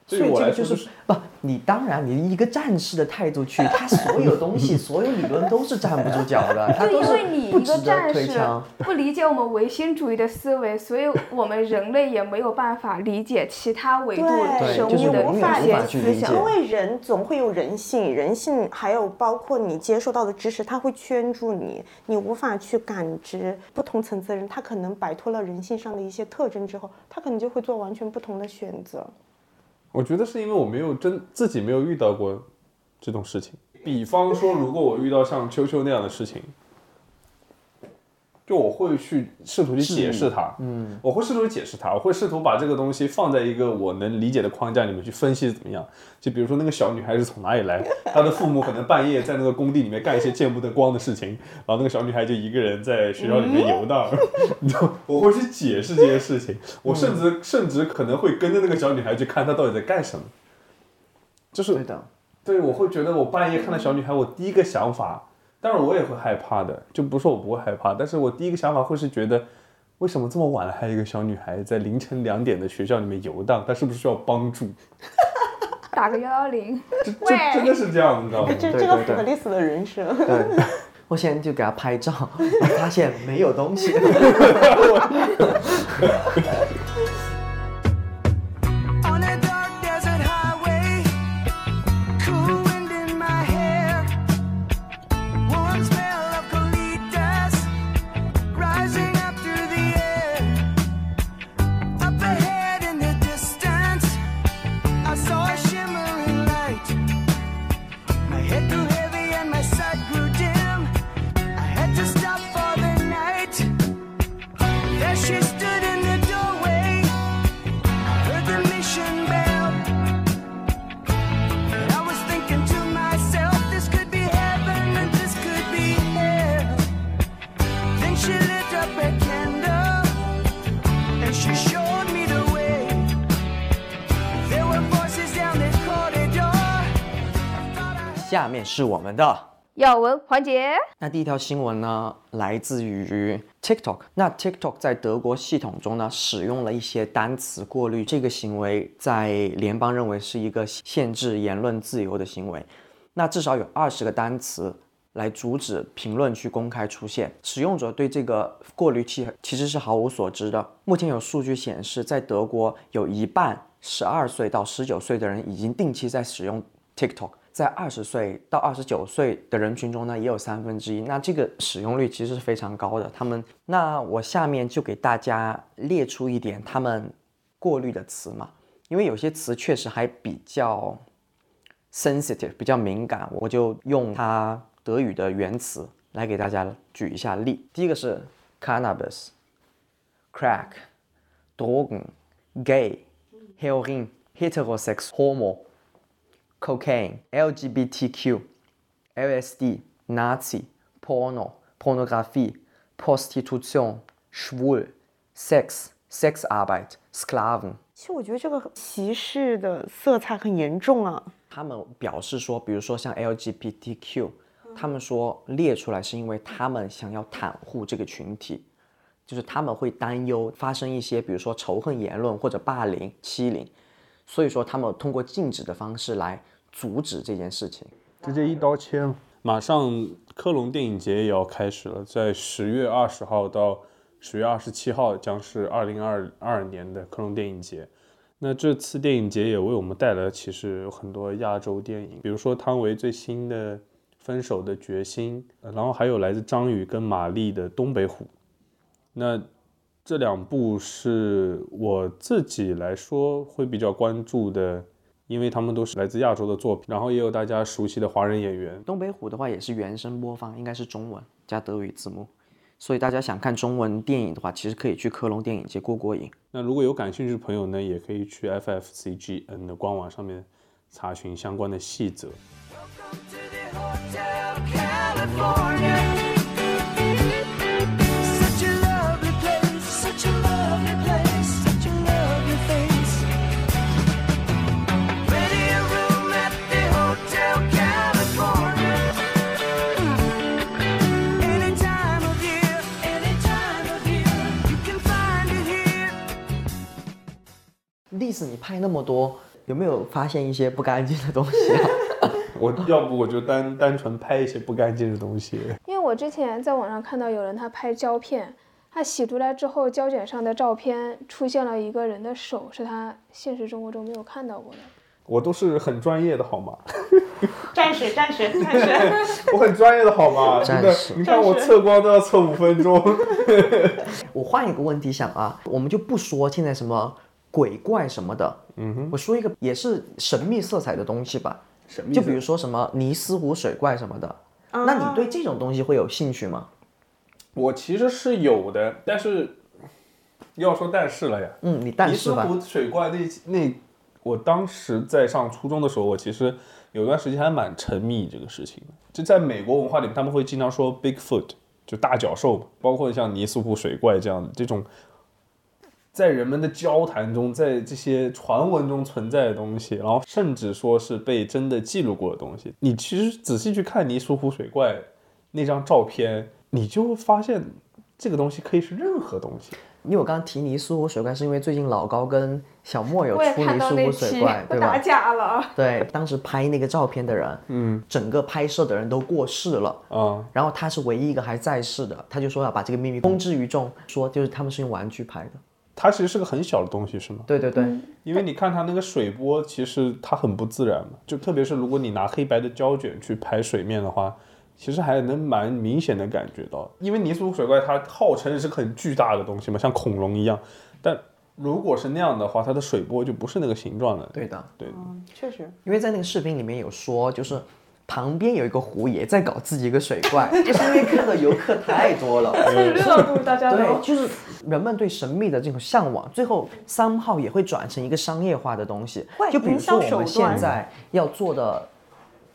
对所以这个就来就是不，你当然你一个战士的态度去，他所有东西、所有理论都是站不住脚的，他就因都是为你一个不值得战士推敲。不理解我们唯心主义的思维，所以我们人类也没有办法理解其他维度对生就是物的永远无一些法去理解思想因。为人总会有人性，人性还有包括你接受到的知识，它会圈住你，你无法去感知不同层次的人，他可能摆脱了人性上的一些特征之后，他可能就会做完全不同的选择。我觉得是因为我没有真自己没有遇到过这种事情。比方说，如果我遇到像秋秋那样的事情，就我会去试图去解释它，嗯，我会试图去解释它，我会试图把这个东西放在一个我能理解的框架里面去分析怎么样。就比如说那个小女孩是从哪里来，她的父母可能半夜在那个工地里面干一些见不得光的事情，然后那个小女孩就一个人在学校里面游荡，你知道，我会去解释这些事情，我甚至、甚至可能会跟着那个小女孩去看她到底在干什么。就是对的，对，我会觉得我半夜看到小女孩，我第一个想法，当然我也会害怕的，就不是说我不会害怕，但是我第一个想法会是觉得，为什么这么晚了还有一个小女孩在凌晨两点的学校里面游荡，她是不是需要帮助？打个幺幺零，这这真的是这样，你知道吗？这这个对对对符合丽丝的人生。对。我现在就给她拍照，发现没有东西。是我们的要闻环节。那第一条新闻呢，来自于 TikTok。那 TikTok 在德国系统中呢，使用了一些单词过滤，这个行为在联邦认为是一个限制言论自由的行为。那至少有二十个单词来阻止评论区公开出现，使用者对这个过滤器其实是毫无所知的。目前有数据显示，在德国有一半十二岁到十九岁的人已经定期在使用 TikTok。在二十岁到二十九岁的人群中呢，也有三分之一。那这个使用率其实是非常高的。他们，那我下面就给大家列出一点他们过滤的词嘛，因为有些词确实还比较 sensitive，比较敏感，我就用它德语的原词来给大家举一下例。第一个是 cannabis、crack、Drogen、gay、heroin、heterosex、homo。cocaine、LGBTQ、LSD、Nazi、Porno、Pornografie、Prostitution、schwul、Sex、Sexarbeit、Sklaven。其实我觉得这个歧视的色彩很严重啊。他们表示说，比如说像 LGBTQ，他们说列出来是因为他们想要袒护这个群体，就是他们会担忧发生一些，比如说仇恨言论或者霸凌、欺凌，所以说他们通过禁止的方式来阻止这件事情。直接一刀切。马上科隆电影节也要开始了，在十月二十号到十月二十七号将是二零二二年的科隆电影节。那这次电影节也为我们带来其实有很多亚洲电影，比如说汤唯最新的《分手的决心》，呃然后还有来自张宇跟马丽的《东北虎》。那这两部是我自己来说会比较关注的，因为他们都是来自亚洲的作品，然后也有大家熟悉的华人演员。东北虎的话也是原声播放，应该是中文加德语字幕，所以大家想看中文电影的话，其实可以去科隆电影节过过瘾。那如果有感兴趣的朋友呢，也可以去 FFCGN 的官网上面查询相关的细则。Welcome to the Hotel California. 历史你拍那么多，有没有发现一些不干净的东西、啊？我要不我就单单纯拍一些不干净的东西。因为我之前在网上看到有人他拍胶片，他洗出来之后，胶卷上的照片出现了一个人的手，是他现实生活中没有看到过的。我都是很专业的好吗？战士，战士，战士。我很专业的好吗？真的战士，你看我测光都要测五分钟。我换一个问题想啊，我们就不说现在什么鬼怪什么的，嗯哼，我说一个也是神秘色彩的东西吧，神秘就比如说什么尼斯湖水怪什么的，那你对这种东西会有兴趣吗？我其实是有的，但是要说但是了呀。嗯，你但是尼斯，湖水怪那那，我当时在上初中的时候，我其实有段时间还蛮沉迷这个事情的。就在美国文化里面，他们会经常说 Bigfoot，就大脚兽，包括像尼斯湖水怪这样的这种，在人们的交谈中，在这些传闻中存在的东西，然后甚至说是被真的记录过的东西。你其实仔细去看尼斯湖水怪那张照片，你就会发现这个东西可以是任何东西。因为我刚刚提尼斯湖水怪，是因为最近老高跟小莫有出尼斯湖水怪，对吧打？架了。对，当时拍那个照片的人，嗯，整个拍摄的人都过世了，啊、然后他是唯一一个还在世的，他就说要把这个秘密公之于众，说就是他们是用玩具拍的。它其实是个很小的东西，是吗？对对对，因为你看它那个水波，其实它很不自然嘛。就特别是如果你拿黑白的胶卷去拍水面的话，其实还能蛮明显的感觉到。因为尼斯湖水怪它号称是很巨大的东西嘛，像恐龙一样，但如果是那样的话，它的水波就不是那个形状的。对的，对，确实，因为在那个视频里面有说，就是旁边有一个湖也在搞自己一个水怪，就是因为看到游客太多了。蹭热度，大家对，就是人们对神秘的这种向往，最后三号也会转成一个商业化的东西。就比如说我们现在要做的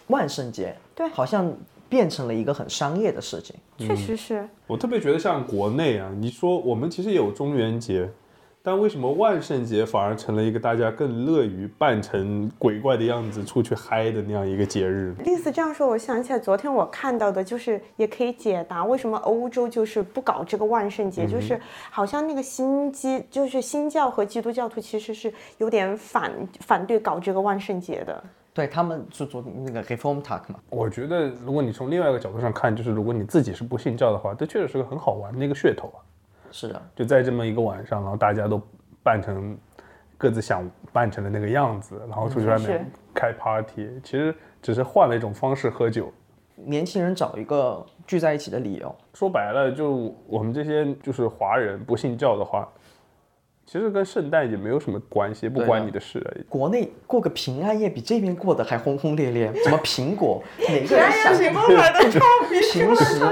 万圣节，对好像变成了一个很商业的事情。确实是。我特别觉得像国内啊，你说我们其实有中元节，但为什么万圣节反而成了一个大家更乐于扮成鬼怪的样子出去嗨的那样一个节日呢？丽丝这样说，我想起来昨天我看到的，就是也可以解答为什么欧洲就是不搞这个万圣节，就是好像那个新基，就是新教和基督教徒其实是有点反反对搞这个万圣节的。对他们是做那个 Reform Talk 嘛，我觉得，如果你从另外一个角度上看，就是如果你自己是不信教的话，这确实是个很好玩的一个噱头啊。是的，就在这么一个晚上，然后大家都扮成各自想扮成的那个样子，然后出去外面开 party，其实只是换了一种方式喝酒。年轻人找一个聚在一起的理由。说白了，就我们这些就是华人不信教的话，其实跟圣诞也没有什么关系，不关你的事而已。国内过个平安夜比这边过得还轰轰烈烈，什么苹果，哪个人想平安夜买的超比平时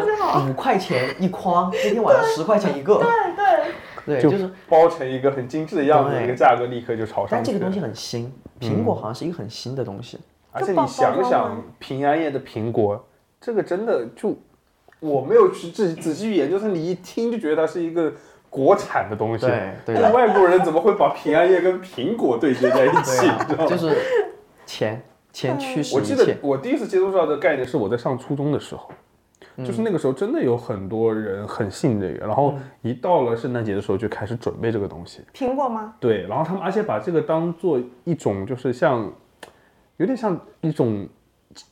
五块钱一筐，今天晚上十块钱一个。对对，对就是，包成一个很精致的样子，对那个价格立刻就炒上去。但这个东西很新，苹果好像是一个很新的东西。而且你想想，平安夜的苹果，这个真的就我没有去仔仔细去研究，但是你一听就觉得它是一个国产的东西。对对那外国人怎么会把平安夜跟苹果对接在一起？啊你知道，吗？就是钱钱驱使我一切。记得我第一次接触到这个概念是我在上初中的时候，嗯就是那个时候真的有很多人很信这个，然后一到了圣诞节的时候就开始准备这个东西。苹果吗？对，然后他们而且把这个当做一种就是像，有点像一种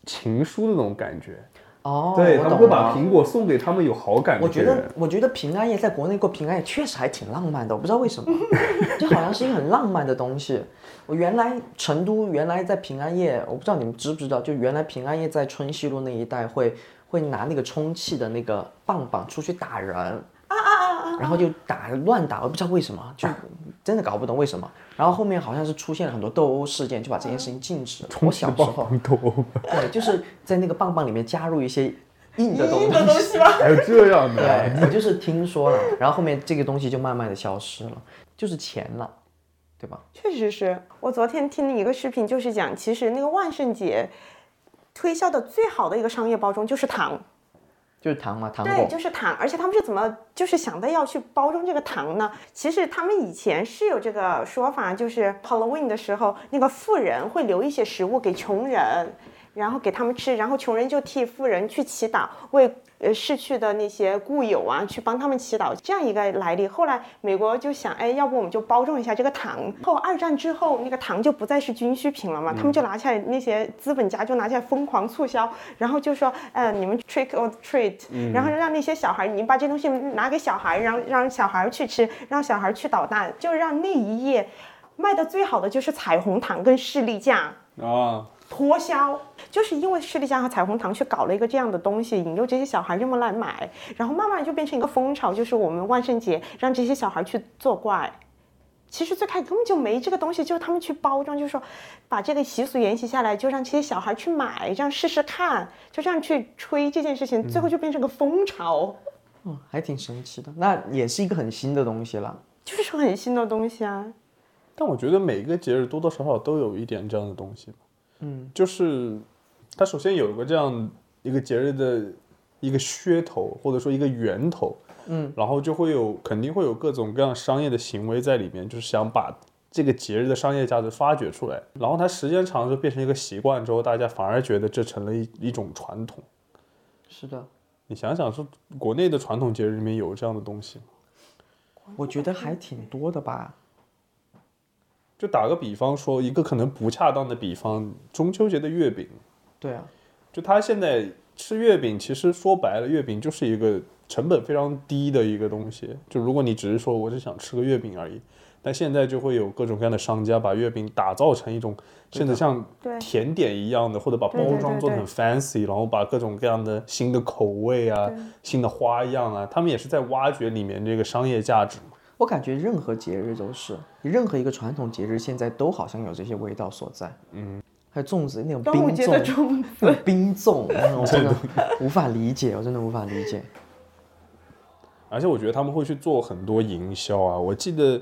情书的那种感觉。哦，对，他们会把苹果送给他们有好感的我觉得我觉得平安夜在国内过平安夜确实还挺浪漫的，我不知道为什么，就好像是一个很浪漫的东西。我原来成都原来在平安夜，我不知道你们知不知道，就原来平安夜在春熙路那一带会会拿那个充气的那个棒棒出去打人，啊啊啊然后就打乱打，我不知道为什么，就 真的搞不懂为什么。然后后面好像是出现了很多斗殴事件，就把这件事情禁止了。我小时候，斗殴，对，就是在那个棒棒里面加入一些硬的东硬的东西吗？还有这样的啊？对，我就是听说了，然后后面这个东西就慢慢的消失了，就是钱了，对吧？确实是我昨天听了一个视频，就是讲其实那个万圣节推销的最好的一个商业包装就是糖。就是糖嘛，糖对，就是糖，而且他们是怎么就是想到要去包装这个糖呢？其实他们以前是有这个说法，就是 Halloween 的时候，那个富人会留一些食物给穷人，然后给他们吃，然后穷人就替富人去祈祷，为呃逝去的那些故友啊去帮他们祈祷，这样一个来历。后来美国就想，哎，要不我们就包装一下这个糖。后二战之后，那个糖就不再是军需品了嘛，他们就拿起来那些资本家就拿起来疯狂促销，然后就说，呃，你们 trick or treat，、然后让那些小孩，你把这东西拿给小孩，让让小孩去吃，让小孩去捣蛋，就让那一页卖的最好的就是彩虹糖跟士力架。啊，脱销，就是因为士力架和彩虹糖去搞了一个这样的东西，引诱这些小孩这么来买，然后慢慢就变成一个风潮，就是我们万圣节让这些小孩去作怪。其实最开始根本就没这个东西，就是他们去包装，就是说把这个习俗沿袭下来，就让这些小孩去买，这样试试看，就这样去吹这件事情，最后就变成个风潮，嗯，还挺神奇的。那也是一个很新的东西了。就是说很新的东西啊。但我觉得每个节日多多少少都有一点这样的东西吧。嗯，就是它首先有一个这样一个节日的一个噱头，或者说一个源头。嗯，然后就会有肯定会有各种各样商业的行为在里面，就是想把这个节日的商业价值发掘出来。然后它时间长了就变成一个习惯之后，大家反而觉得这成了一一种传统。是的，你想想，说国内的传统节日里面有这样的东西吗？我觉得还挺多的吧。就打个比方说，一个可能不恰当的比方，中秋节的月饼，对啊，就他现在吃月饼，其实说白了，月饼就是一个成本非常低的一个东西。就如果你只是说我只想吃个月饼而已，但现在就会有各种各样的商家把月饼打造成一种甚至像甜点一样的，或者把包装做的很 fancy，然后把各种各样的新的口味啊、新的花样啊，他们也是在挖掘里面这个商业价值。嘛。我感觉任何节日都是，任何一个传统节日现在都好像有这些味道所在。嗯，还有粽子那种冰粽，粽那种冰粽，我真的无法理解，我真的无法理解。而且我觉得他们会去做很多营销啊。我记得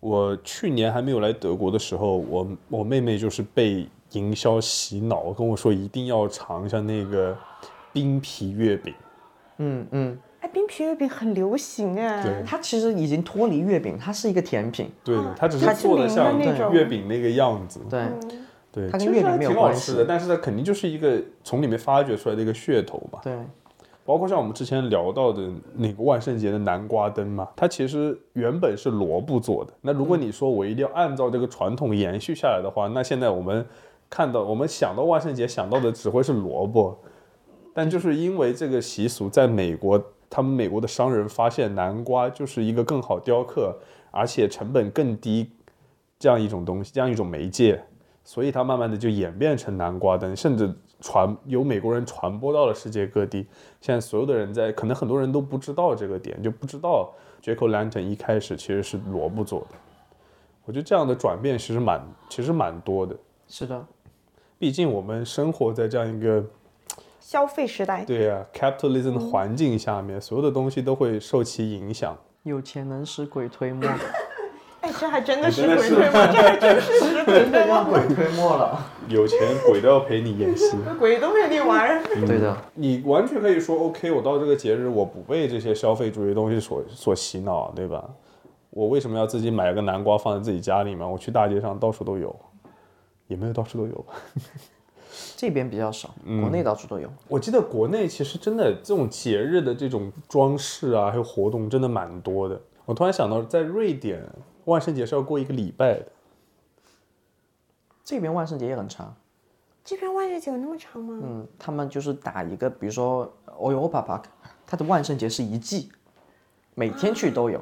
我去年还没有来德国的时候，我我妹妹就是被营销洗脑，跟我说一定要尝一下那个冰皮月饼。嗯嗯，冰皮月饼很流行哎。对它其实已经脱离月饼，它是一个甜品，对的，它只是做的像月饼那个样子，对，对，它跟月饼没有关系挺好吃的，。但是它肯定就是一个从里面发掘出来的一个噱头吧。对，包括像我们之前聊到的那个万圣节的南瓜灯嘛，它其实原本是萝卜做的。那如果你说我一定要按照这个传统延续下来的话，那现在我们看到我们想到万圣节想到的只会是萝卜，但就是因为这个习俗在美国，他们美国的商人发现南瓜就是一个更好雕刻，而且成本更低这样一种东西，这样一种媒介，所以它慢慢的就演变成南瓜灯，甚至传由美国人传播到了世界各地。现在所有的人在，可能很多人都不知道这个点，就不知道 Jack O' Lantern 一开始其实是萝卜做的。我觉得这样的转变其实蛮，其实蛮多的。是的，毕竟我们生活在这样一个消费时代，对呀、capitalism 的环境下面，所有的东西都会受其影响。有钱能使鬼推磨，哎，这还真的是鬼推磨，这还真是使鬼推磨，鬼推磨了。有钱鬼都要陪你演戏。鬼都陪你玩儿。对的，你完全可以说，OK，我到这个节日，我不被这些消费主义东西所所洗脑，对吧？我为什么要自己买个南瓜放在自己家里面？我去大街上到处都有，也没有到处都有吧。这边比较少，国内到处都有。我记得国内其实真的这种节日的这种装饰啊，还有活动真的蛮多的。我突然想到，在瑞典万圣节是要过一个礼拜的，这边万圣节也很长，这边万圣节有那么长吗？嗯，他们就是打一个，比如说 Europa Park，它的万圣节是一季，每天去都有。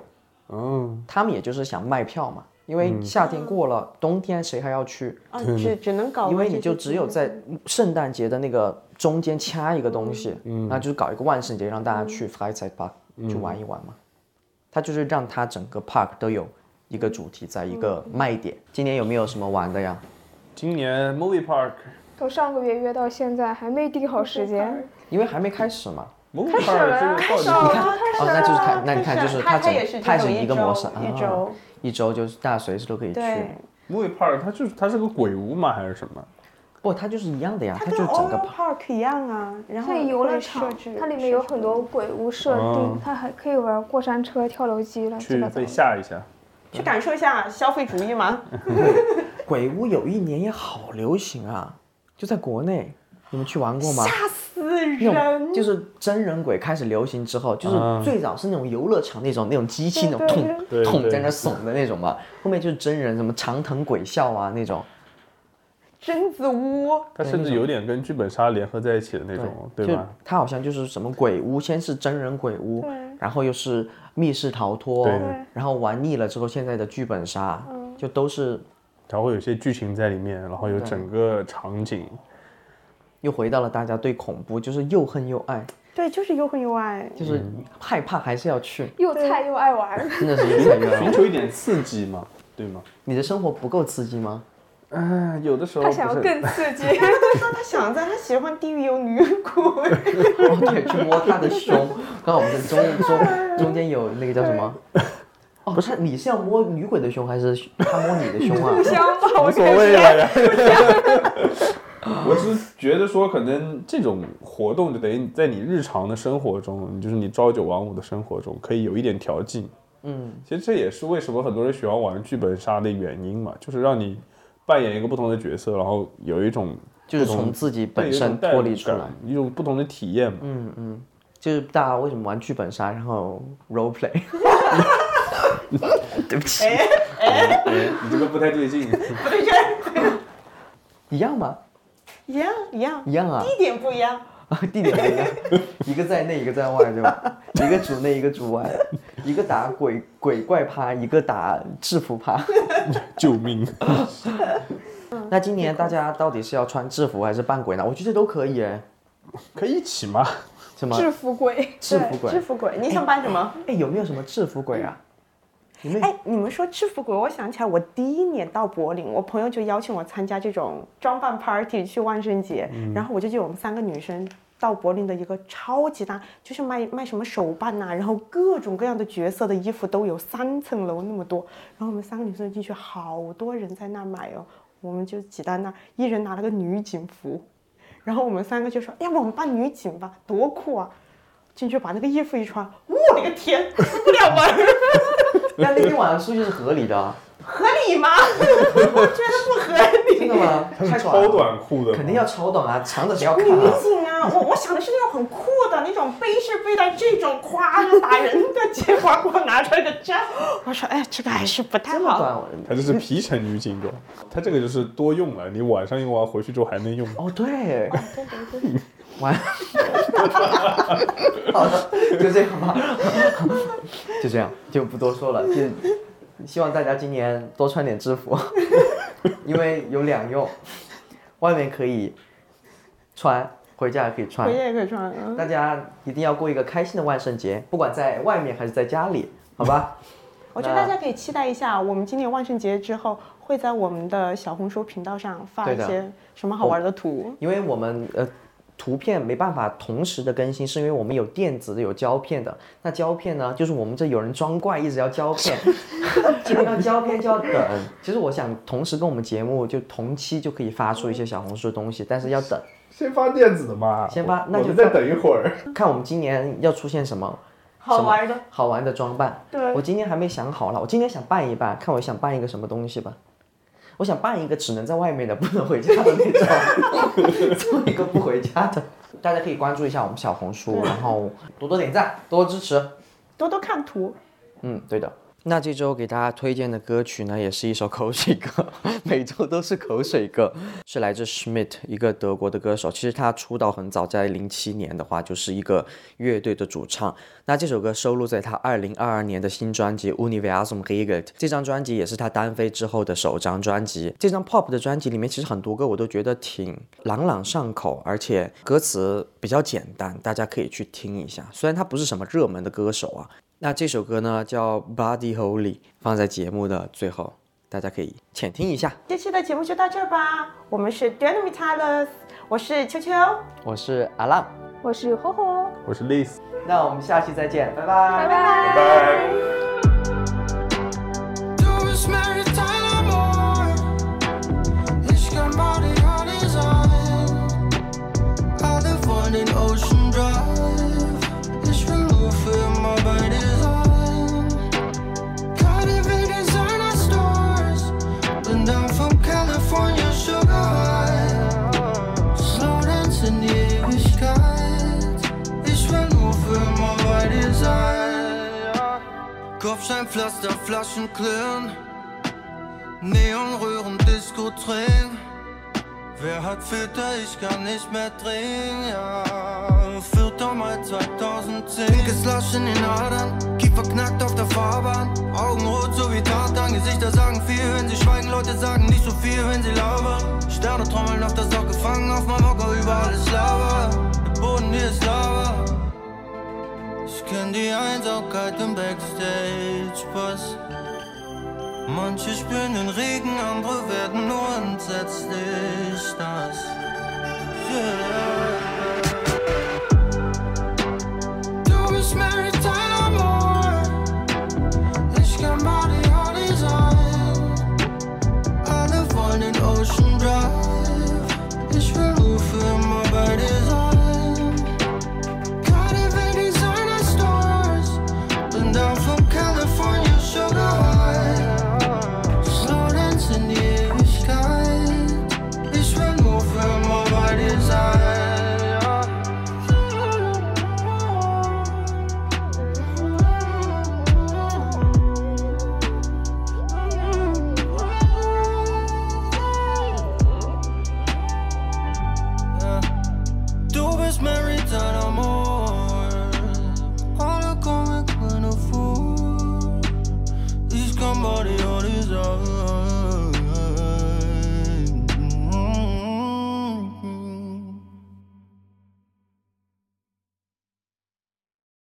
嗯，他们也就是想卖票嘛，因为夏天过了，冬天谁还要去？啊，只只能搞因为你就只有在圣诞节的那个中间掐一个东西，嗯，那就是搞一个万圣节，让大家去 Freizeit Park 去玩一玩嘛。它就是让它整个 park 都有一个主题，在一个卖点。今年有没有什么玩的呀？今年 Movie Park 从上个月约到现在还没定好时间。因为还没开始嘛。Movie 开始 Park 了呀，这个到底开始了，是哦，那就是看，那你看就是整它是它是一一个模式，周一啊周一周就是大家随时都可以去。对，Movie Park，它就是它是个鬼屋吗？还是什么？不，它就是一样的呀，它就是整个 Park 一样啊，然后游乐场，它里面有很多鬼屋设哦定，它还可以玩过山车、跳楼机乱七去被八糟的。吓一下。去感受一下消费主义吗。鬼屋有一年也好流行啊，就在国内，你们去玩过吗？吓死那种人！就是真人鬼开始流行之后，就是啊最早是那种游乐场那种那种机器那种对痛对对痛在那耸的那种嘛，后面就是真人什么长藤鬼笑啊那种，贞子屋，它甚至有点跟剧本杀联合在一起的那种，对就吧？它好像就是什么鬼屋，先是真人鬼屋，然后又是密室逃脱对，然后玩腻了之后，现在的剧本杀就都是它会有些剧情在里面，然后有整个场景。又回到了大家对恐怖就是又恨又爱，对，就是又恨又爱。就是嗯害怕还是要去，又菜又爱玩，真的是又菜又爱。寻求一点刺激嘛，对吗？你的生活不够刺激吗？嗯，有的时候他想要更刺激。他想在，他喜欢地狱有女鬼。哦，对，去摸他的胸。刚好我们的中中中间有那个叫什么？哦，不是，你是要摸女鬼的胸，还是他摸你的胸啊？互相吧，我无所。谓了呀。我是觉得说，可能这种活动就等于在你日常的生活中，就是你朝九晚五的生活中，可以有一点调剂。嗯，其实这也是为什么很多人喜欢玩剧本杀的原因嘛，就是让你扮演一个不同的角色，然后有一种就是从自己本身脱离出来。一种不同的体验嘛。嗯嗯，就是大家为什么玩剧本杀，然后 role play？对不起，哎，你这个不太对劲。不对劲，一样吗？一样一样，一样啊，地点不一样啊。地点不一样，一个在内，一个在外，对吧？一个主内，一个主外，一个打鬼鬼怪趴，一个打制服趴。救命！那今年大家到底是要穿制服还是扮鬼呢？我觉得都可以哎，可以一起吗？什么制服鬼，制服鬼制？服鬼，你想扮什么？哎，有没有什么制服鬼啊？哎，你们说制服鬼，我想起来，我第一年到柏林，我朋友就邀请我参加这种装扮 party 去万圣节，然后我就记得我们三个女生到柏林的一个超级大，就是卖卖什么手办呐、然后各种各样的角色的衣服都有，三层楼那么多，然后我们三个女生进去，好多人在那儿买哦，我们就挤在那儿，一人拿了个女警服，然后我们三个就说，哎呀，我们扮女警吧，多酷啊！进去把那个衣服一穿，我的个天，出不了门儿，那那天晚上出去是合理的啊，合理吗？我觉得不合理。真的吗？它是太短超，短裤的，肯定要超短啊，长的谁要看女啊？警啊，我我想的是那种很酷的那种背是背到这种夸就打人的，结果给我拿出来个这样，我说哎，这个还是不太好。这么短，它就是皮城女警装，它这个就是多用了，你晚上用完回去之后还能用。哦，对，完，好的，就这样吧，就这样，就不多说了，就希望大家今年多穿点制服，因为有两用，外面可以穿，回家也可以穿。回，家也可以穿，嗯。大家一定要过一个开心的万圣节，不管在外面还是在家里，好吧？我觉得大家可以期待一下，我们今年万圣节之后会在我们的小红书频道上发一些什么好玩的图。因为我们呃图片没办法同时的更新，是因为我们有电子的有胶片的。那胶片呢，就是我们这有人装怪一直要胶片，这个要胶片就要等。其实我想同时跟我们节目就同期就可以发出一些小红书的东西，但是要等，先发电子的嘛，先发那就再等一会儿。看我们今年要出现什么。好玩的，好玩的装扮，对我今天还没想好了，我今天想扮一扮，看我想扮一个什么东西吧。我想办一个只能在外面的，不能回家的那种，做一个不回家的。大家可以关注一下我们小红书，然后多多点赞，多多支持。多多看图。嗯，对的。那这周给大家推荐的歌曲呢，也是一首 口水歌，每周都是口水歌，是来自 Schmidt 一个德国的歌手。其实他出道很早，在零七年的话就是一个乐队的主唱。那这首歌收录在他二零二二年的新专辑《Universum Hege》，这张专辑也是他单飞之后的首张专辑。这张 Pop 的专辑里面，其实很多歌我都觉得挺朗朗上口，而且歌词比较简单，大家可以去听一下。虽然他不是什么热门的歌手啊，那这首歌呢叫《Body Holy》，放在节目的最后，大家可以浅听一下。这期的节目就到这儿吧，我们是 Dynamitalis，我是秋秋，我是阿浪，我是吼吼，我是 Liz，那我们下期再见，拜拜。拜拜。拜拜。Kopfsteinpflaster, Flaschen klirren. Neonröhren, Disco trinken. Wer hat Filter? Ich kann nicht mehr trinken. Ja, 4. Mai 2010. Pinkes Lasch in den Adern. Kiefer knackt auf der Fahrbahn. Augen rot, so wie Tartan. Gesichter sagen viel, wenn sie schweigen. Leute sagen nicht so viel, wenn sie labern. Sterne trommeln auf der Socke, fangen auf meinem Hocker, überall ist Lava. Der Boden hier ist Lava. Ich kenn die Einsamkeit im Backstage-Pass. Manche spüren den Regen, andere werden nur entsetzlich nass. Yeah.